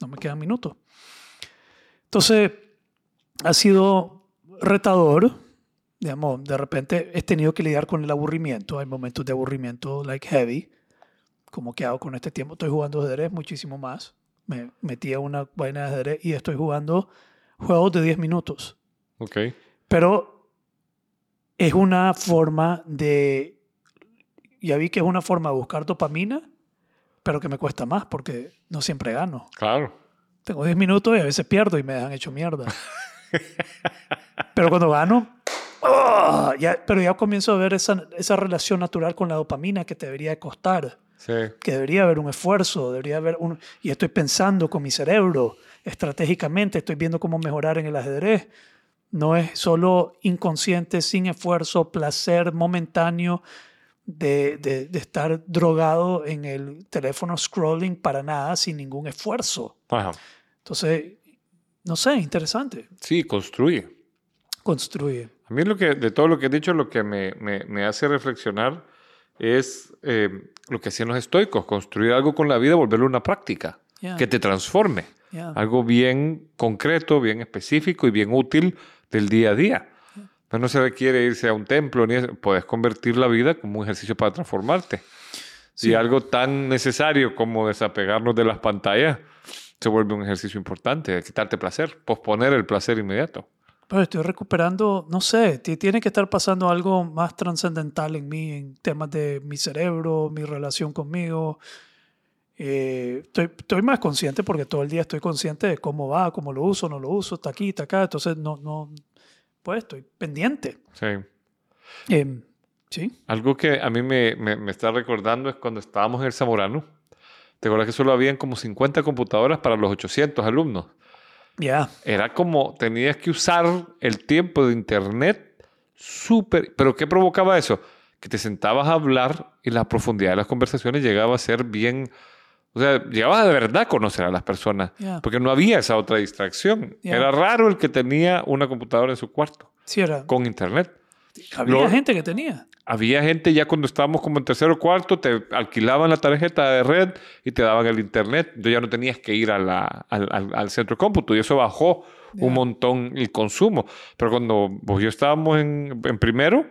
no me quedan minutos. Entonces, ha sido retador. Digamos, de repente he tenido que lidiar con el aburrimiento. Hay momentos de aburrimiento, like heavy. Como que hago con este tiempo. Estoy jugando ajedrez muchísimo más. Me metí a una vaina de ajedrez y estoy jugando juegos de 10 minutos. Ok. Pero es una forma de. Ya vi que es una forma de buscar dopamina, pero que me cuesta más porque no siempre gano. Claro. Tengo 10 minutos y a veces pierdo y me dejan hecho mierda. pero cuando gano, ¡ah! ya, pero ya comienzo a ver esa, esa relación natural con la dopamina que te debería costar, Sí. que debería haber un esfuerzo, debería haber un... Y estoy pensando con mi cerebro, estratégicamente, estoy viendo cómo mejorar en el ajedrez. No es solo inconsciente, sin esfuerzo, placer momentáneo de, de, de estar drogado en el teléfono scrolling para nada, sin ningún esfuerzo. Ajá. Entonces, no sé, interesante. Sí, construye. Construye. A mí lo que, de todo lo que he dicho, lo que me, me, me hace reflexionar es eh, lo que hacían los estoicos, construir algo con la vida, volverlo una práctica, Yeah. que te transforme. Yeah. Algo bien concreto, bien específico y bien útil del día a día. No se requiere irse a un templo, ni es- puedes convertir la vida como un ejercicio para transformarte. Sí. Y algo tan necesario como desapegarnos de las pantallas se vuelve un ejercicio importante, de quitarte placer, posponer el placer inmediato. Pero estoy recuperando, no sé, ti- tiene que estar pasando algo más trascendental en mí, en temas de mi cerebro, mi relación conmigo. Eh, estoy, estoy más consciente porque todo el día estoy consciente de cómo va, cómo lo uso, no lo uso, está aquí, está acá. Entonces, no, no, pues estoy pendiente. Sí. Eh, sí, Algo que a mí me, me- me está recordando es cuando estábamos en el Zamorano. ¿Te acuerdas que solo habían como 50 computadoras para los 800 alumnos? ya, Era como tenías que usar el tiempo de internet súper... ¿Pero qué provocaba eso? Que te sentabas a hablar y la profundidad de las conversaciones llegaba a ser bien... O sea, llegabas de verdad a conocer a las personas. Ya. Porque no había esa otra distracción. Era raro el que tenía una computadora en su cuarto sí era. con internet. Había Lo- gente que tenía. Había gente ya cuando estábamos como en tercero o cuarto, te alquilaban la tarjeta de red y te daban el internet. Entonces ya no tenías que ir a la- al, al- al centro de cómputo y eso bajó Ya. un montón el consumo. Pero cuando vos y yo estábamos en, en primero,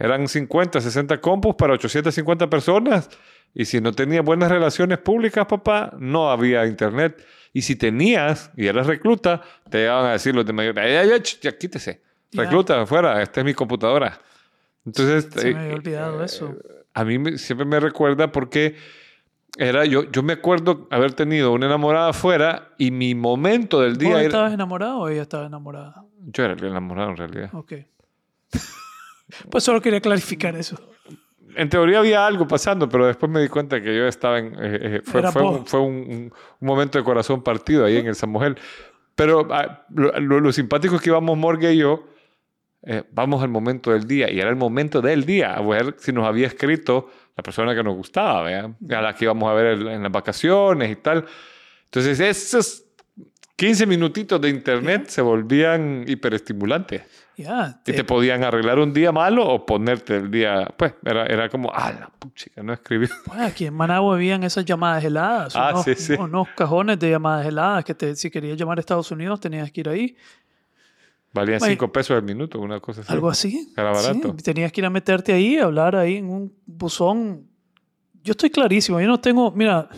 eran 50, 60 compus para 850 personas. Y si no tenías buenas relaciones públicas, papá, no había internet. Y si tenías y eras recluta, te llegaban a decir los de mayor, "Ay, ay, ay, ch, ya quítese. Ya. Recluta, afuera, esta es mi computadora. Entonces, Se eh, me había olvidado eh, eso. a mí me- siempre me recuerda porque era yo, yo me acuerdo haber tenido una enamorada afuera y mi momento del ¿Vos día era, estabas enamorado o ella estaba enamorada? yo era el enamorado en realidad. Ok. Pues solo quería clarificar eso. En teoría había algo pasando, pero después me di cuenta que yo estaba en... eh, eh, fue fue, un, fue un- un- momento de corazón partido ahí en el San Miguel. Pero ah, lo, lo- lo simpático es que íbamos Morgue y yo, eh, vamos al momento del día. Y era el momento del día, a ver si nos había escrito la persona que nos gustaba, ¿vea? a la que íbamos a ver en, en las vacaciones y tal. Entonces esos 15 minutitos de internet se volvían hiperestimulantes. Ya. Y te podían arreglar un día malo o ponerte el día, pues, era, era como, ah, la puchica, no escribí. Bueno, aquí en Managua habían esas llamadas heladas. Ah, unos, sí, sí. unos cajones de llamadas heladas que te, si querías llamar a Estados Unidos tenías que ir ahí. Valían Bueno, 5 pesos el minuto, una cosa así. Algo así. Era barato. Sí, tenías que ir a meterte ahí, hablar ahí en un buzón. Yo estoy clarísimo. Yo no tengo, mira,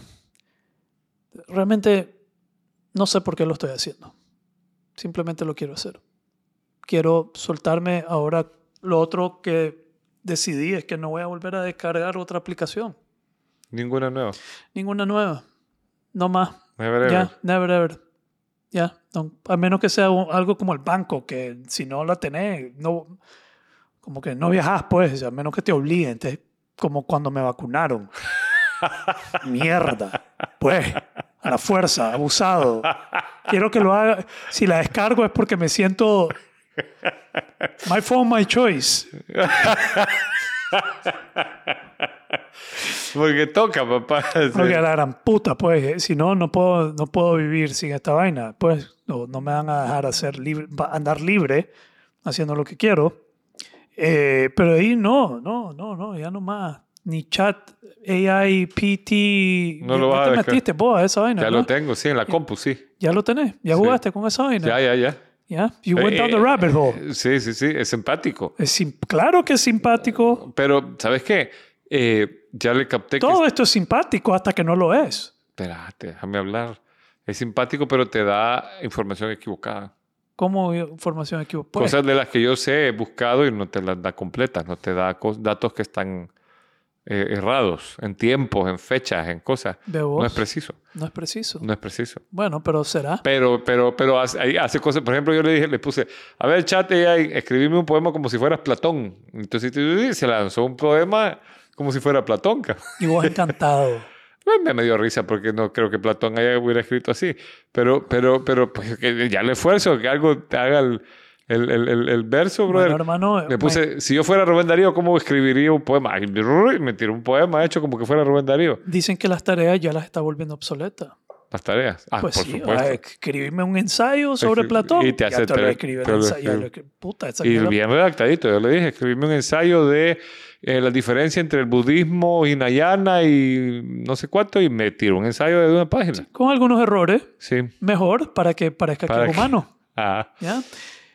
realmente no sé por qué lo estoy haciendo. Simplemente lo quiero hacer. Quiero soltarme ahora. Lo otro que decidí es que no voy a volver a descargar otra aplicación. Ninguna nueva. Ninguna nueva. No más. Never ever. Ya, never ever. Ya, no, a menos que sea un- algo como el banco, que si no la tenés, no, como que no viajas, pues, a menos que te obliguen, te- como cuando me vacunaron. Mierda. Pues, a la fuerza, abusado. Quiero que lo haga. Si la descargo es porque me siento. My phone, my choice. Porque toca, papá. Sí. Porque a la gran puta, pues, eh, si no, no puedo, no puedo vivir sin esta vaina. Pues, no, no me van a dejar hacer libre, andar libre haciendo lo que quiero. Eh, pero ahí no, no, no, no, ya no más. Ni chat, AI, PT. No lo vas a te descargar. metiste vos a esa vaina. Ya ¿no? lo tengo, sí, en la compu, sí. Ya lo tenés. Ya Sí. jugaste con esa vaina. Ya, ya, ya. You went down the Eh, rabbit hole. Sí, sí, sí, es simpático. Es sim- claro que es simpático. Pero, ¿sabes qué? Eh, ya le capté que... Todo esto es simpático hasta que no lo es. Espérate, déjame hablar. Es simpático, pero te da información equivocada. ¿Cómo información equivocada? Cosas de las que yo sé, he buscado y no te las da completas, no te da datos que están eh, errados en tiempos, en fechas, en cosas. de No vos. es preciso, No es preciso. no es preciso. Bueno, pero será. Pero, pero, pero hace, hace cosas. Por ejemplo, yo le dije, le puse, a ver, chat, escribime un poema como si fueras Platón. Entonces se lanzó un poema como si fuera Platón. Y vos encantado. Me, dio risa porque no creo que Platón haya hubiera escrito así. Pero, pero, pero, pues que ya le esfuerzo, que algo te haga el, el, el, el- el verso, brother. Bueno, hermano, Le puse, si yo fuera Rubén Darío, ¿cómo escribiría un poema? Y me tiró un poema hecho como que fuera Rubén Darío. dicen que las tareas ya las está volviendo obsoletas. Las tareas. Ah, pues por sí, supuesto. ah, escribirme un ensayo sobre Platón. y te hace ya te lo escribe el lo ensayo. escribe. lo Puta, esa Y bien redactadito. Yo le dije, escribime un ensayo de eh, la diferencia entre el budismo hinayana y no sé cuánto. Y me tiró un ensayo de una página. Con algunos errores, Sí. mejor para que parezca Para que es humano. Ah, ¿ya?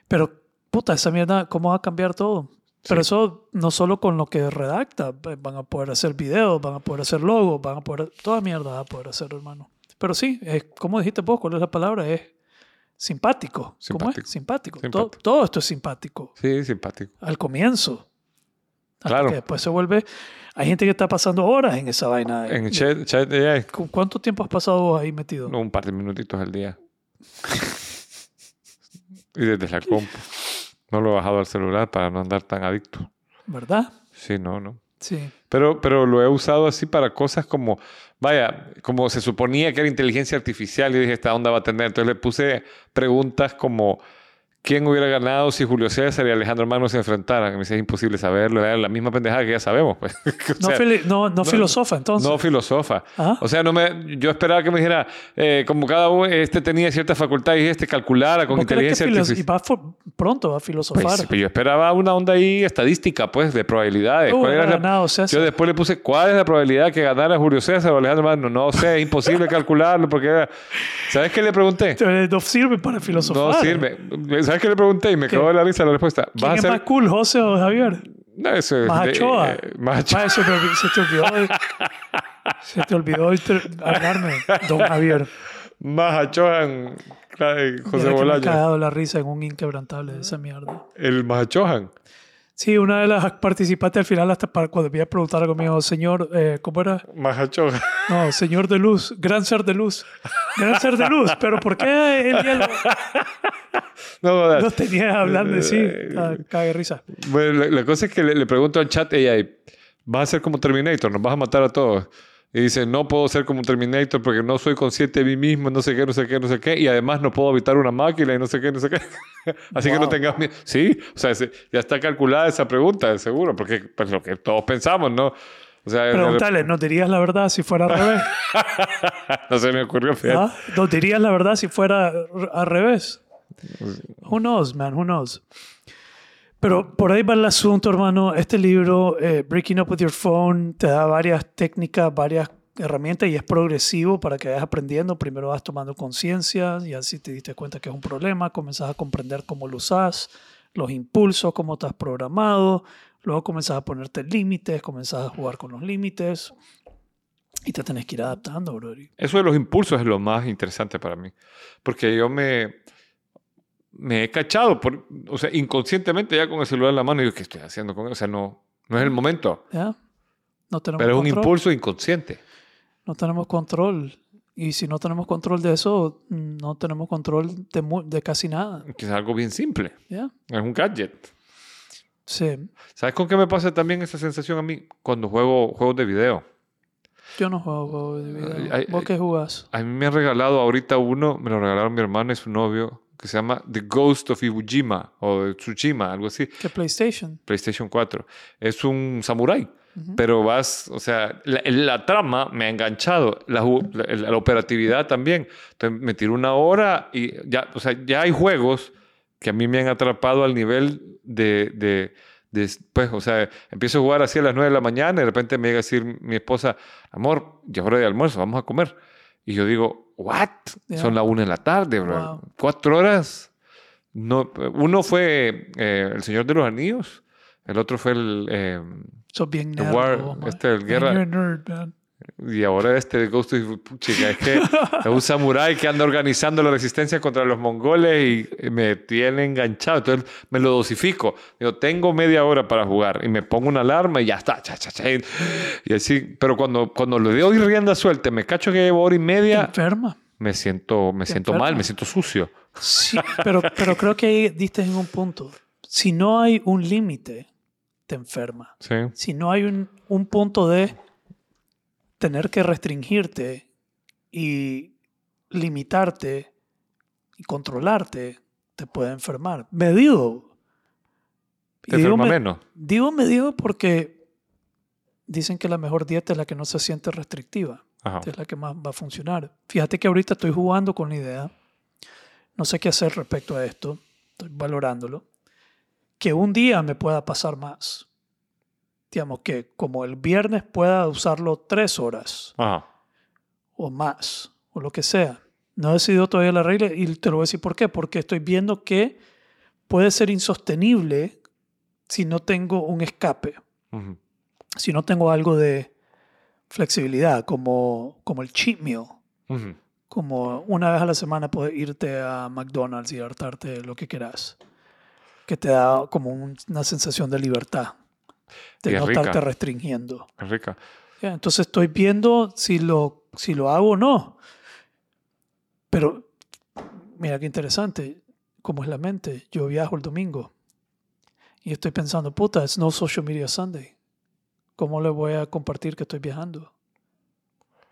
Pero, puta, esa mierda, ¿cómo va a cambiar todo? Pero eso no solo con lo que redacta, eh, van a poder hacer videos, van a poder hacer logos, van a poder, toda mierda va a poder hacer, hermano. Pero sí, es, como dijiste vos, ¿cuál es la palabra? Es simpático. ¿Cómo Simpático. es? Simpático. Simpático. Todo, todo esto es simpático. sí, simpático. Al comienzo. Hasta Claro. que después se vuelve... Hay gente que está pasando horas en esa vaina. En chat, chat AI, ¿Cu- ¿Cuánto tiempo has pasado vos ahí metido? un par de minutitos al día. Y desde la compu. No lo he bajado al celular para no andar tan adicto. ¿Verdad? Sí, no, no. Sí. Pero, pero lo he usado así para cosas como, vaya, como se suponía que era inteligencia artificial y dije, ¿esta onda va a tener? Entonces le puse preguntas como, quién hubiera ganado si Julio César y Alejandro Magno se enfrentaran. Me dice, es imposible saberlo, era la misma pendejada que ya sabemos. Pues. O No, sea, fili- no, no filosofa, entonces. no filosofa. O sea, no me, yo esperaba que me dijera, eh, como cada uno, este tenía cierta facultad y este calculara con ¿Vos crees inteligencia filos- y artificial. va pronto va a filosofar? Pues, pues yo esperaba una onda ahí estadística, pues, de probabilidades. Uh, ¿Cuál era hubiera la- ganado César. Yo después le puse, ¿cuál es la probabilidad que ganara Julio César o Alejandro Magno? No sé, es imposible calcularlo porque era... ¿Sabes qué le pregunté? No sirve para filosofar. No sirve. ¿Sabes qué le pregunté? Y me quedó de la risa la respuesta. ¿Quién ¿Vas a es hacer...? más cool, José o Javier? No, eso es Más de- Achoa. eh, más Achoa. Ma, se, te olvidó, olvidó. se te olvidó inter- hablarme, don Javier. Más claro, José que me he Bolaño. cagado la risa en un inquebrantable de esa mierda. El Mahachohan. Sí, una de las participantes al final, hasta para cuando me iba a preguntar algo, me dijo, señor, eh, ¿cómo era? Mahachohan. No, señor de luz, gran ser de luz. Gran ser de luz, pero ¿por qué ya lo, No, lo tenía hablando así? Eh, Ah, Cague de risa. Bueno, la, la cosa es que le, le pregunto al chat ella, ¿vas a ser como Terminator? ¿Nos vas a matar a todos? Y dice, no puedo ser como Terminator porque no soy consciente de mí mismo, no sé qué, no sé qué, no sé qué. Y además no puedo habitar una máquina y no sé qué, no sé qué. Así que no tengas miedo. Sí, o sea, se- ya está calculada esa pregunta, seguro, porque pues, lo que todos pensamos, ¿no? O sea, Pregúntale, ¿nos dirías la verdad si fuera al revés? no se me ocurrió. ¿Ah? ¿Nos dirías la verdad si fuera al revés? Who knows, man, who knows. Pero por ahí va el asunto, hermano. Este libro, eh, Breaking Up With Your Phone, te da varias técnicas, varias herramientas y es progresivo para que vayas aprendiendo. Primero vas tomando conciencia y así te diste cuenta que es un problema, comenzás a comprender cómo lo usas, los impulsos, cómo estás programado. Luego comenzás a ponerte límites, comenzás a jugar con los límites y te tenés que ir adaptando, bro. Eso de los impulsos es lo más interesante para mí. Porque yo me, me he cachado, por, o sea, inconscientemente ya con el celular en la mano y digo, ¿qué estoy haciendo con él? O sea, no, no es el momento. No tenemos Pero es un control. impulso inconsciente. No tenemos control. Y si no tenemos control de eso, no tenemos control de, de casi nada. Que es algo bien simple. Es un gadget. Sí. ¿Sabes con qué me pasa también esa sensación a mí? Cuando juego juegos de video. Yo no juego juegos de video. Ay, ¿Vos ay. qué jugás? A mí me han regalado ahorita uno, me lo regalaron mi hermana y su novio, que se llama The Ghost of Iwo Jima o de Tsushima, algo así. ¿Qué PlayStation? PlayStation 4. Es un samurái. Ujú. Pero vas, o sea, la, la trama me ha enganchado, la, la- la operatividad también. Entonces me tiro una hora y ya, o sea, ya hay juegos que a mí me han atrapado al nivel de, de, de, pues, o sea, empiezo a jugar así a las 9 de la mañana y de repente me llega a decir mi esposa, amor, ya es hora de almuerzo, vamos a comer. Y yo digo, ¿what? Ya. Son las 1 de la tarde, bro. Wow. Cuatro horas. No, uno fue eh, El Señor de los Anillos, el otro fue el... eh, Sos bien nerd. War, vos, este, el guerra- nerd, man. Y ahora este Ghost of Puchica, es que es un samurái que anda organizando la resistencia contra los mongoles y me tiene enganchado. Entonces me lo dosifico. Digo, tengo media hora para jugar y me pongo una alarma y ya está. cha, cha, cha. Y así, pero cuando, cuando le doy rienda suelta, me cacho que llevo hora y Te media, enferma. me siento, me Te siento enferma. mal, me siento sucio. Sí, pero, pero creo que ahí diste en un punto. Si no hay un límite, te enferma. Sí. si no hay un, un punto de tener que restringirte y limitarte y controlarte, te puede enfermar. Medido. Y Te digo, enferma me- menos. digo medido porque dicen que la mejor dieta es la que no se siente restrictiva. Ajá. Es la que más va a funcionar. Fíjate que ahorita estoy jugando con la idea, no sé qué hacer respecto a esto, estoy valorándolo, que un día me pueda pasar más. Digamos que como el viernes pueda usarlo tres horas Ajá. o más, o lo que sea. No he decidido todavía la regla y te lo voy a decir por qué. Porque estoy viendo que puede ser insostenible si no tengo un escape Ujú. si no tengo algo de flexibilidad, como, como el cheat meal, Ujú. como una vez a la semana poder irte a McDonald's y hartarte lo que quieras, que te da como un- una sensación de libertad, Y de es no rica. estarte restringiendo. Es rica. Entonces estoy viendo si lo, si lo hago o no. Pero mira qué interesante, cómo es la mente. Yo viajo el domingo y estoy pensando, puta, es no social media Sunday. ¿Cómo le voy a compartir que estoy viajando?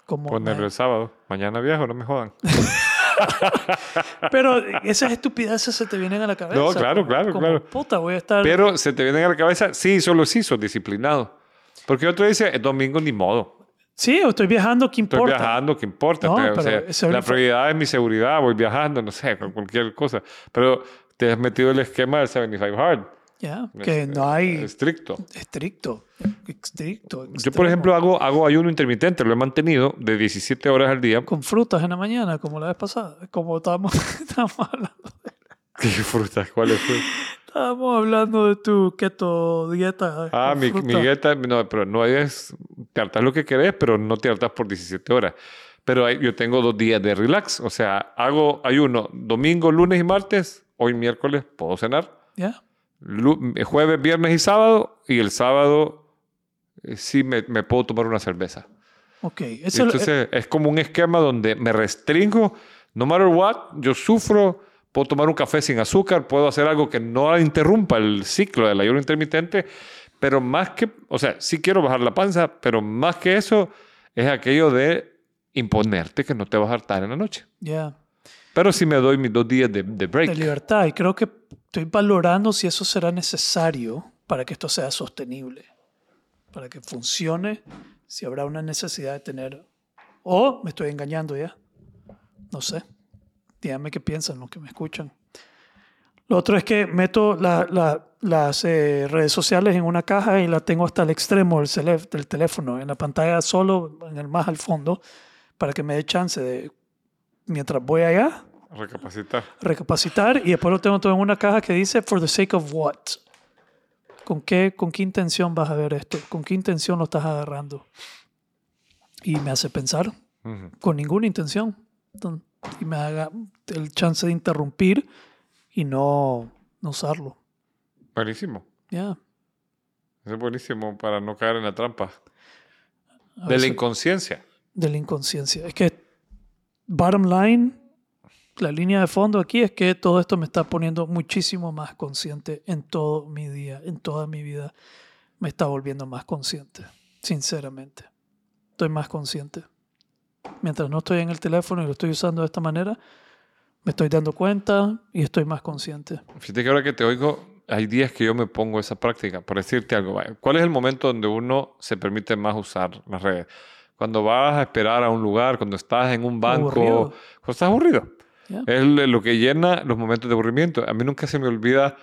¿Cómo Ponerlo el sábado. Mañana viajo, no me jodan. Pero esas estupideces se te vienen a la cabeza. No, claro, claro, como, claro. Puta, voy a estar. Pero se te viene a la cabeza, sí, solo sí, sos disciplinado. Porque otro dice, es domingo ni modo. sí, o estoy viajando, ¿qué Estoy importa? viajando, ¿qué importa? No, o sea, la prioridad es mi seguridad, voy viajando, no sé, con cualquier cosa. Pero te has metido el esquema del 75 Hard. Ya, que Es- no hay Estricto. estricto. Estricto. Yo, por ejemplo, hago, hago ayuno intermitente, lo he mantenido de 17 horas al día. Con frutas en la mañana, como la vez pasada. Como estábamos, estábamos hablando. ¿Qué frutas? ¿Cuáles fue? Estábamos hablando de tu keto dieta. Ah, mi, mi dieta, no, pero no es, te hartas lo que querés, pero no te hartas por 17 horas. Pero hay- yo tengo dos días de relax, o sea, hago ayuno domingo, lunes y martes, hoy miércoles puedo cenar, Ya. Lu- jueves, viernes y sábado, y el sábado eh, sí me, me puedo tomar una cerveza. Ok. Eso, eh, Entonces es como un esquema donde me restringo, no matter what, yo sufro, puedo tomar un café sin azúcar, puedo hacer algo que no interrumpa el ciclo del ayuno intermitente, pero más que, o sea, sí quiero bajar la panza, pero más que eso es aquello de imponerte que no te vas a hartar en la noche. ya. Pero si me doy mis dos días de, de break. de libertad. Y creo que estoy valorando si eso será necesario para que esto sea sostenible, para que funcione, si habrá una necesidad de tener... O me estoy engañando ya. No sé. Díganme qué piensan los que me escuchan. Lo otro es que meto la- la- las eh, redes sociales en una caja y la tengo hasta el extremo del, del teléfono, en la pantalla solo, en el más al fondo, para que me dé chance de, mientras voy allá, Recapacitar. recapacitar y después lo tengo todo en una caja que dice for the sake of what. ¿Con qué, ¿Con qué intención vas a ver esto? ¿Con qué intención lo estás agarrando? Y me hace pensar, Ujú. con ninguna intención. Y me haga el chance de interrumpir y no, no usarlo. Buenísimo. Ya. Eso es buenísimo para no caer en la trampa. A De la veces- inconsciencia. de la inconsciencia. Es que, bottom line, la línea de fondo aquí es que todo esto me está poniendo muchísimo más consciente en todo mi día, en toda mi vida. Me está volviendo más consciente, sinceramente. Estoy más consciente. Mientras no estoy en el teléfono y lo estoy usando de esta manera, me estoy dando cuenta y estoy más consciente. Fíjate que ahora que te oigo, hay días que yo me pongo esa práctica. Por decirte algo, ¿cuál es el momento donde uno se permite más usar las redes? Cuando vas a esperar a un lugar, cuando estás en un banco, Aburrido. cuando estás aburrido. Es lo que llena los momentos de aburrimiento. A mí nunca se me olvida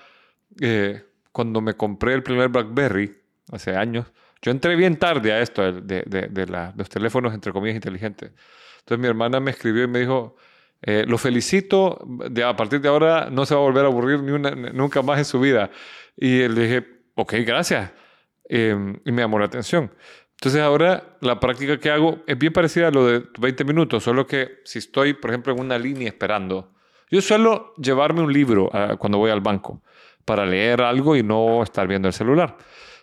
eh, cuando me compré el primer BlackBerry, hace años. Yo entré bien tarde a esto de, de- los teléfonos, entre comillas, inteligentes. Entonces mi hermana me escribió y me dijo, eh, lo felicito, de, a partir de ahora no se va a volver a aburrir ni nunca más en su vida. Y le dije, ok, gracias. Eh, y me llamó la atención. Entonces ahora la práctica que hago es bien parecida a lo de 20 minutos, solo que si estoy, por ejemplo, en una línea esperando, yo suelo llevarme un libro ah, cuando voy al banco para leer algo y no estar viendo el celular.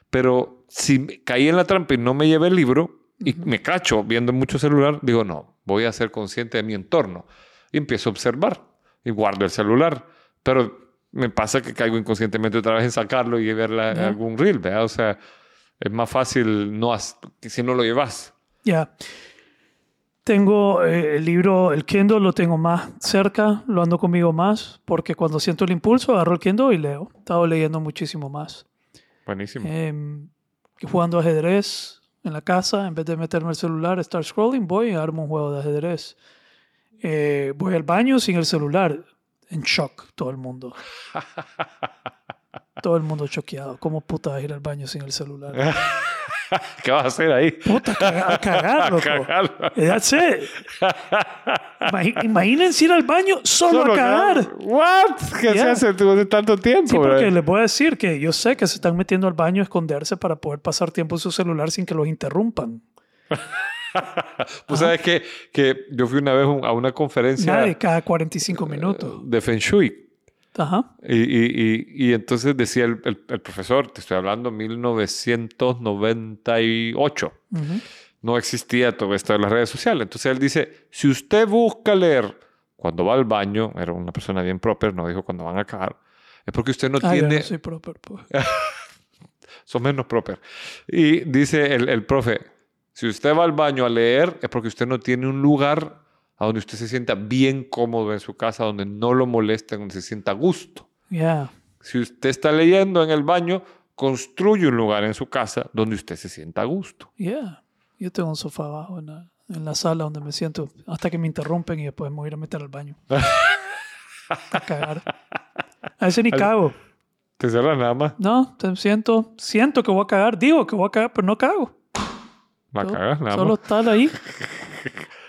Pero si caí en la trampa y no me llevé el libro y me cacho viendo mucho celular, digo, no, voy a ser consciente de mi entorno. Y empiezo a observar y guardo el celular. Pero me pasa que caigo inconscientemente otra vez en sacarlo y ver la- algún reel, ¿verdad? O sea, es más fácil no si no lo llevas. Ya. Tengo eh, el libro, el Kindle lo tengo más cerca, lo ando conmigo más, porque cuando siento el impulso agarro el Kindle y leo. He estado leyendo muchísimo más. Buenísimo. Em, jugando ajedrez en la casa, en vez de meterme el celular, estar scrolling, voy y armo un juego de ajedrez. Eh, voy al baño sin el celular, en shock todo el mundo. todo el mundo choqueado. ¿Cómo puta vas a ir al baño sin el celular? ¿Qué vas a hacer ahí? Puta, caga- a cagar, loco. Cagar. That's it. Imagínense ir al baño solo, a cagar. ¿What? ¿Qué se hace de tanto tiempo? Sí, porque bro? les voy a decir que yo sé que se están metiendo al baño a esconderse para poder pasar tiempo en su celular sin que los interrumpan. Pues sabes que, que yo fui una vez a una conferencia Nadie cada 45 minutos. de Feng Shui. Ajá. Y, y, y, y entonces decía el, el- el profesor, te estoy hablando 1998, Ujú. no existía todo esto de las redes sociales. Entonces él dice, si usted busca leer cuando va al baño, era una persona bien proper, no dijo cuando van a cagar, es porque usted no Ah, yo tiene... no soy proper, pues. son menos proper. Y dice el, el profe, si usted va al baño a leer es porque usted no tiene un lugar a donde usted se sienta bien cómodo en su casa, donde no lo molesten, donde se sienta a gusto. Yeah. Si usted está leyendo en el baño, construye un lugar en su casa donde usted se sienta a gusto. Yeah. Yo tengo un sofá abajo en la, en la sala donde me siento hasta que me interrumpen y después me voy a ir a meter al baño. a cagar. A veces ni cago. Te cerras nada más. No, te siento, siento que voy a cagar. Digo que voy a cagar, pero no cago. Va a Solo- cagar nada Solo más. estar ahí.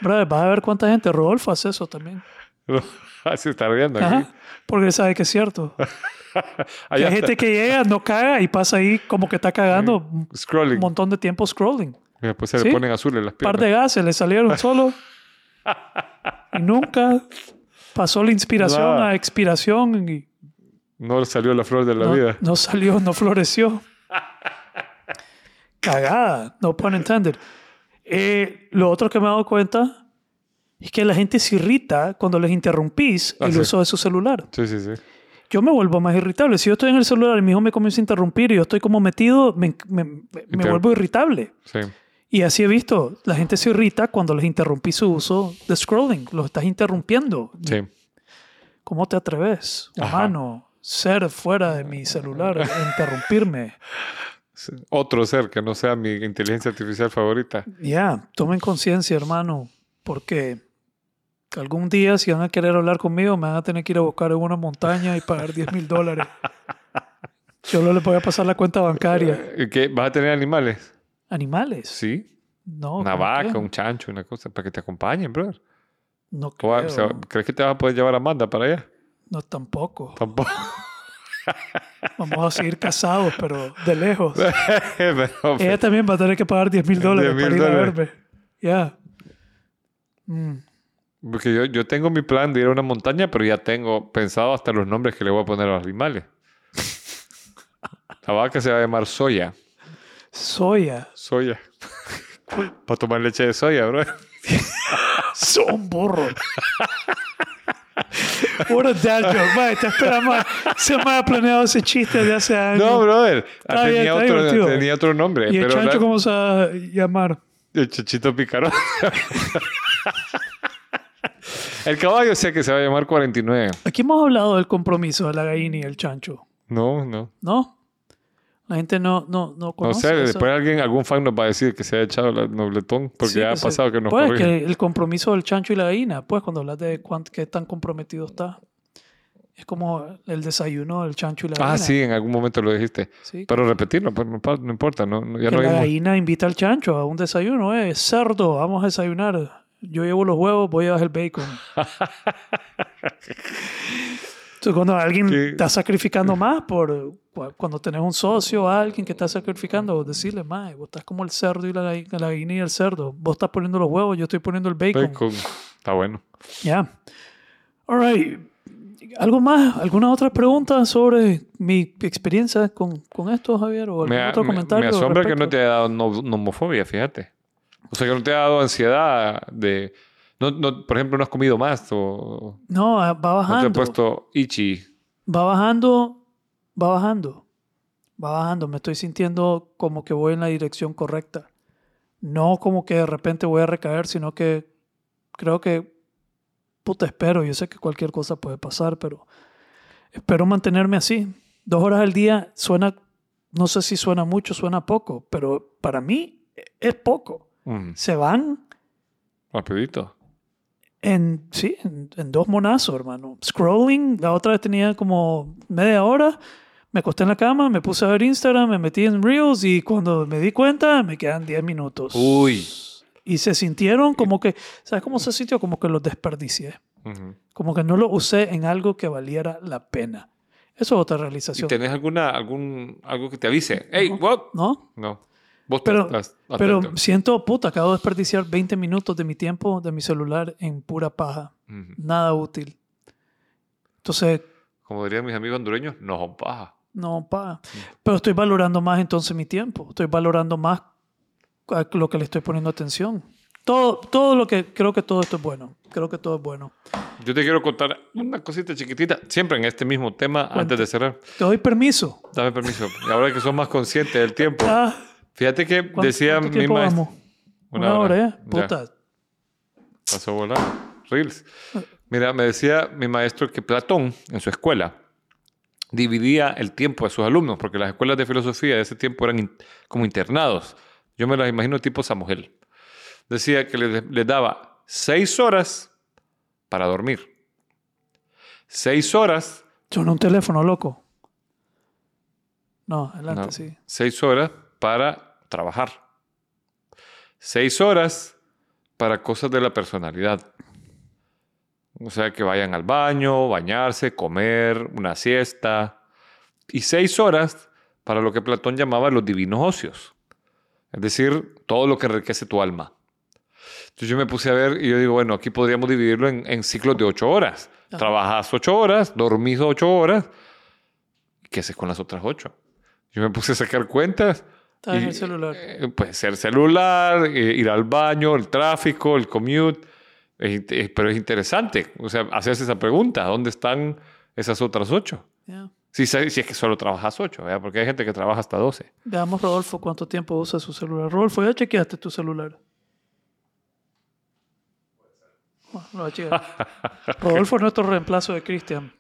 Brother, vas a ver cuánta gente. Rodolfo hace eso también. Se está riendo aquí. Ajá. Porque sabe que es cierto. Hay gente que llega, no caga y pasa ahí como que está cagando un Scrolling. montón de tiempo scrolling. Y después se Sí. le ponen azules las Un par piernas. de gases le salieron solo. y nunca pasó la inspiración Nada. a expiración y No salió la flor de la no, vida. no salió, no floreció. Cagada, no pun intended. Eh, lo otro que me he dado cuenta es que la gente se irrita cuando les interrumpís Ah, el sí. uso de su celular. Sí, sí, sí. Yo me vuelvo más irritable. Si yo estoy en el celular y mi hijo me comienza a interrumpir y yo estoy como metido, me, me- me- vuelvo irritable. Sí. Y así he visto, la gente se irrita cuando les interrumpí su uso de scrolling. Los estás interrumpiendo. Sí. ¿Cómo te atreves, Ajá. humano, ser fuera de mi celular e interrumpirme? Otro ser que no sea mi inteligencia artificial favorita. Ya, tomen conciencia, hermano, porque algún día si van a querer hablar conmigo me van a tener que ir a buscar en una montaña y pagar 10 mil dólares. Yo no les voy a pasar la cuenta bancaria. ¿Y ¿Qué? ¿Vas a tener animales? ¿Animales? Sí. No. Una ¿cómo vaca, qué? un chancho, una cosa, para que te acompañen, brother. No O creo. se va- ¿Crees que te vas a poder llevar a Amanda para allá? No, tampoco. Tampoco. Vamos a seguir casados, pero de lejos. Pero, Ella también va a tener que pagar 10 mil dólares 10,000 para ir a verme. Ya. Mm. Porque yo, yo tengo mi plan de ir a una montaña, pero ya tengo pensado hasta los nombres que le voy a poner a los animales. La vaca se va a llamar Soya. Soya. Soya. para tomar leche de soya, bro. Son burro. What a dad joke. Te esperamos. Se me ha planeado ese chiste de hace años. No, brother. Está tenía, otro, divertido. tenía otro nombre. ¿Y el pero chancho la- cómo se va a llamar? El chachito picarón. el caballo sé que se va a llamar 49. Aquí hemos hablado del compromiso de la gallina y el chancho. No, no. ¿No? La gente no, no, no No conoce. sé, eso. después alguien, algún fan nos va a decir que se ha echado el nobletón, porque Sí, ya ha pasado que nos Pues corrigen. que el compromiso del chancho y la gallina, pues cuando hablas de cuánto, qué tan comprometido está. Es como el desayuno del chancho y la Ah, gallina. sí, en algún momento lo dijiste. Sí, Pero repetirlo, pues no, importa, no, ya que no la hay... gallina invita al chancho a un desayuno, eh, cerdo, vamos a desayunar. Yo llevo los huevos, voy a llevar el bacon. Entonces, cuando alguien está sacrificando más por cu- cuando tenés un socio o alguien que está sacrificando, decirle, más, vos estás como el cerdo y la, la gallina y el cerdo. Vos estás poniendo los huevos, yo estoy poniendo el bacon. Bacon. Está bueno. Ya. All right. ¿Algo más? ¿Alguna otra pregunta sobre mi experiencia con, con esto, Javier? ¿O algún Me, otro me- comentario? me asombra que no te haya dado no- nomofobia, fíjate. O sea, que no te ha dado ansiedad de... No, no, por ejemplo, no has comido más o No, ah, va no te has bajando. puesto ichi. Va bajando, va bajando, va bajando. Me estoy sintiendo como que voy en la dirección correcta. No como que de repente voy a recaer, sino que creo que, puta, espero. Yo sé que cualquier cosa puede pasar, pero espero mantenerme así. Dos horas al día suena, no sé si suena mucho, suena poco, pero para mí es poco. Mm, Se van rapidito. En, sí, en, en dos monazos, hermano. Scrolling, la otra vez tenía como media hora. Me acosté en la cama, me puse a ver Instagram, me metí en Reels y cuando me di cuenta me quedan 10 minutos. Uy. Y se sintieron como que, ¿sabes cómo se sintió? Como que los desperdicié. Como que no lo usé en algo que valiera la pena. Eso es otra ¿Y realización. tenés alguna, algún, algo que te avise? Hey, No. what? ¿No? No. Vos Pero, estás pero siento, puta, acabo de desperdiciar 20 minutos de mi tiempo, de mi celular, en pura paja. Ujú. Nada útil. Entonces, Como dirían mis amigos hondureños, no son paja. No, pa. Pero estoy valorando más entonces mi tiempo. Estoy valorando más a lo que le estoy poniendo atención. Todo, todo lo que creo que todo esto es bueno. Creo que todo es bueno. Yo te quiero contar una cosita chiquitita, siempre en este mismo tema, antes de cerrar. Te doy permiso. Dame permiso. Y ahora que sos más consciente del tiempo. Ah, Fíjate que ¿cuánto- decía mi maestra. vamos? Una, hora, ¿eh? Ya. Puta. Pasó volar. Reels. Mira, me decía mi maestro que Platón, en su escuela, dividía el tiempo de sus alumnos, porque las escuelas de filosofía de ese tiempo eran in- como internados. Yo me las imagino tipo Samuel. Decía que les, les daba seis horas para dormir. Seis horas, Son un teléfono, loco. No, adelante, no, sí. seis horas para trabajar. Seis horas para cosas de la personalidad. O sea, que vayan al baño, bañarse, comer, una siesta. Y seis horas para lo que Platón llamaba los divinos ocios. Es decir, todo lo que enriquece tu alma. Entonces yo me puse a ver y yo digo, bueno, aquí podríamos dividirlo en, en ciclos de ocho horas. Ajá. Trabajas ocho horas, dormís ocho horas. ¿Qué haces con las otras ocho? Yo me puse a sacar cuentas. Está en el celular. eh, puede ser celular, eh, ir al baño, el tráfico, el commute. Pero es interesante. O sea, hacerse esa pregunta. ¿Dónde están esas otras ocho? Ya. Si, es que solo trabajas ocho, ¿verdad? porque hay gente que trabaja hasta 12. Veamos, Rodolfo, cuánto tiempo usa su celular. Rodolfo, ¿ya chequeaste tu celular? Bueno. Rodolfo es nuestro reemplazo de Cristian.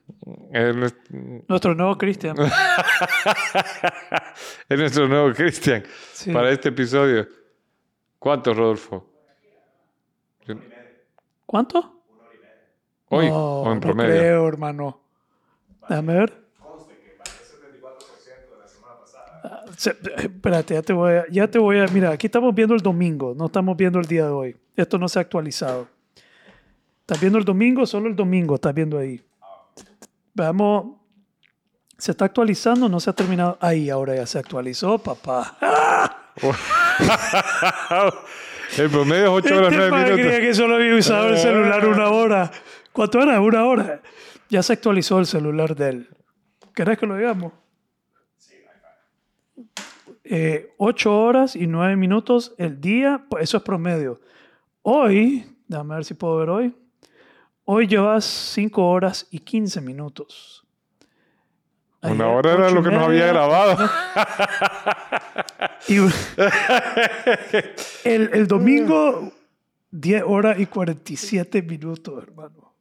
Es nues- Nuestro nuevo Cristian. es nuestro nuevo Cristian Sí. para este episodio. ¿Cuántos, Rodolfo? ¿Cuánto? Hoy, no, o en no promedio. creo, hermano. Déjame ver. Ah, se- Espérate, ya te voy a, ya te voy a, mira, aquí estamos viendo el domingo, no estamos viendo el día de hoy. Esto no se ha actualizado. Estás viendo el domingo, solo el domingo estás viendo ahí. Veamos, se está actualizando, no se ha terminado. Ahí, ahora ya se actualizó, papá. el promedio es 8 horas Este 9 padre creía minutos. que solo había usado el celular una hora. ¿Cuánto era? Una hora. Ya se actualizó el celular de él. ¿Querés que lo digamos? Eh, ocho horas y nueve minutos el día, pues eso es promedio. Hoy, déjame ver si puedo ver hoy. Hoy llevas cinco horas y quince minutos. Una hora era lo que nos había grabado. Y el, el domingo, 10 horas y 47 minutos, hermano.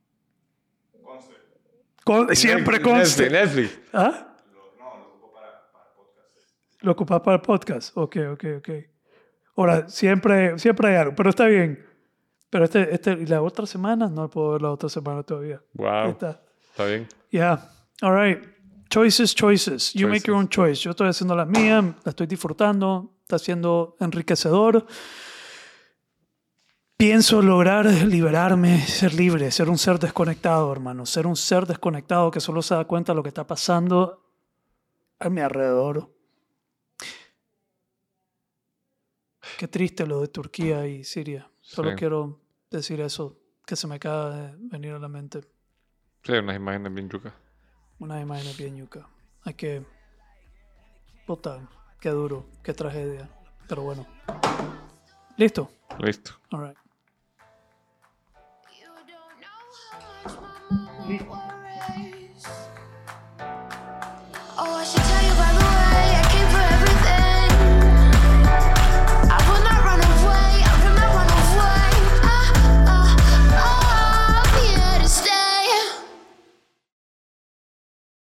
Con- siempre conste. Netflix. ¿Ah? Lo ocupas para el podcast. Ok, ok, ok. Ahora, siempre, siempre hay algo, pero está bien. Pero este, este, y la otra semana, no puedo ver la otra semana todavía. Wow. está. Está bien. Yeah. All right. Choices, choices. You make your own choice. Yo estoy haciendo la mía, la estoy disfrutando, está siendo enriquecedor. Pienso lograr liberarme, ser libre, ser un ser desconectado, hermano. Ser un ser desconectado que solo se da cuenta de lo que está pasando a mi alrededor. Qué triste lo de Turquía y Siria. Solo sí. quiero decir eso, que se me acaba de venir a la mente. Sí, unas imágenes bien yuca. Unas imágenes bien yuca. Hay que... Puta, qué duro, qué tragedia. Pero bueno. ¿Listo? Listo. All right.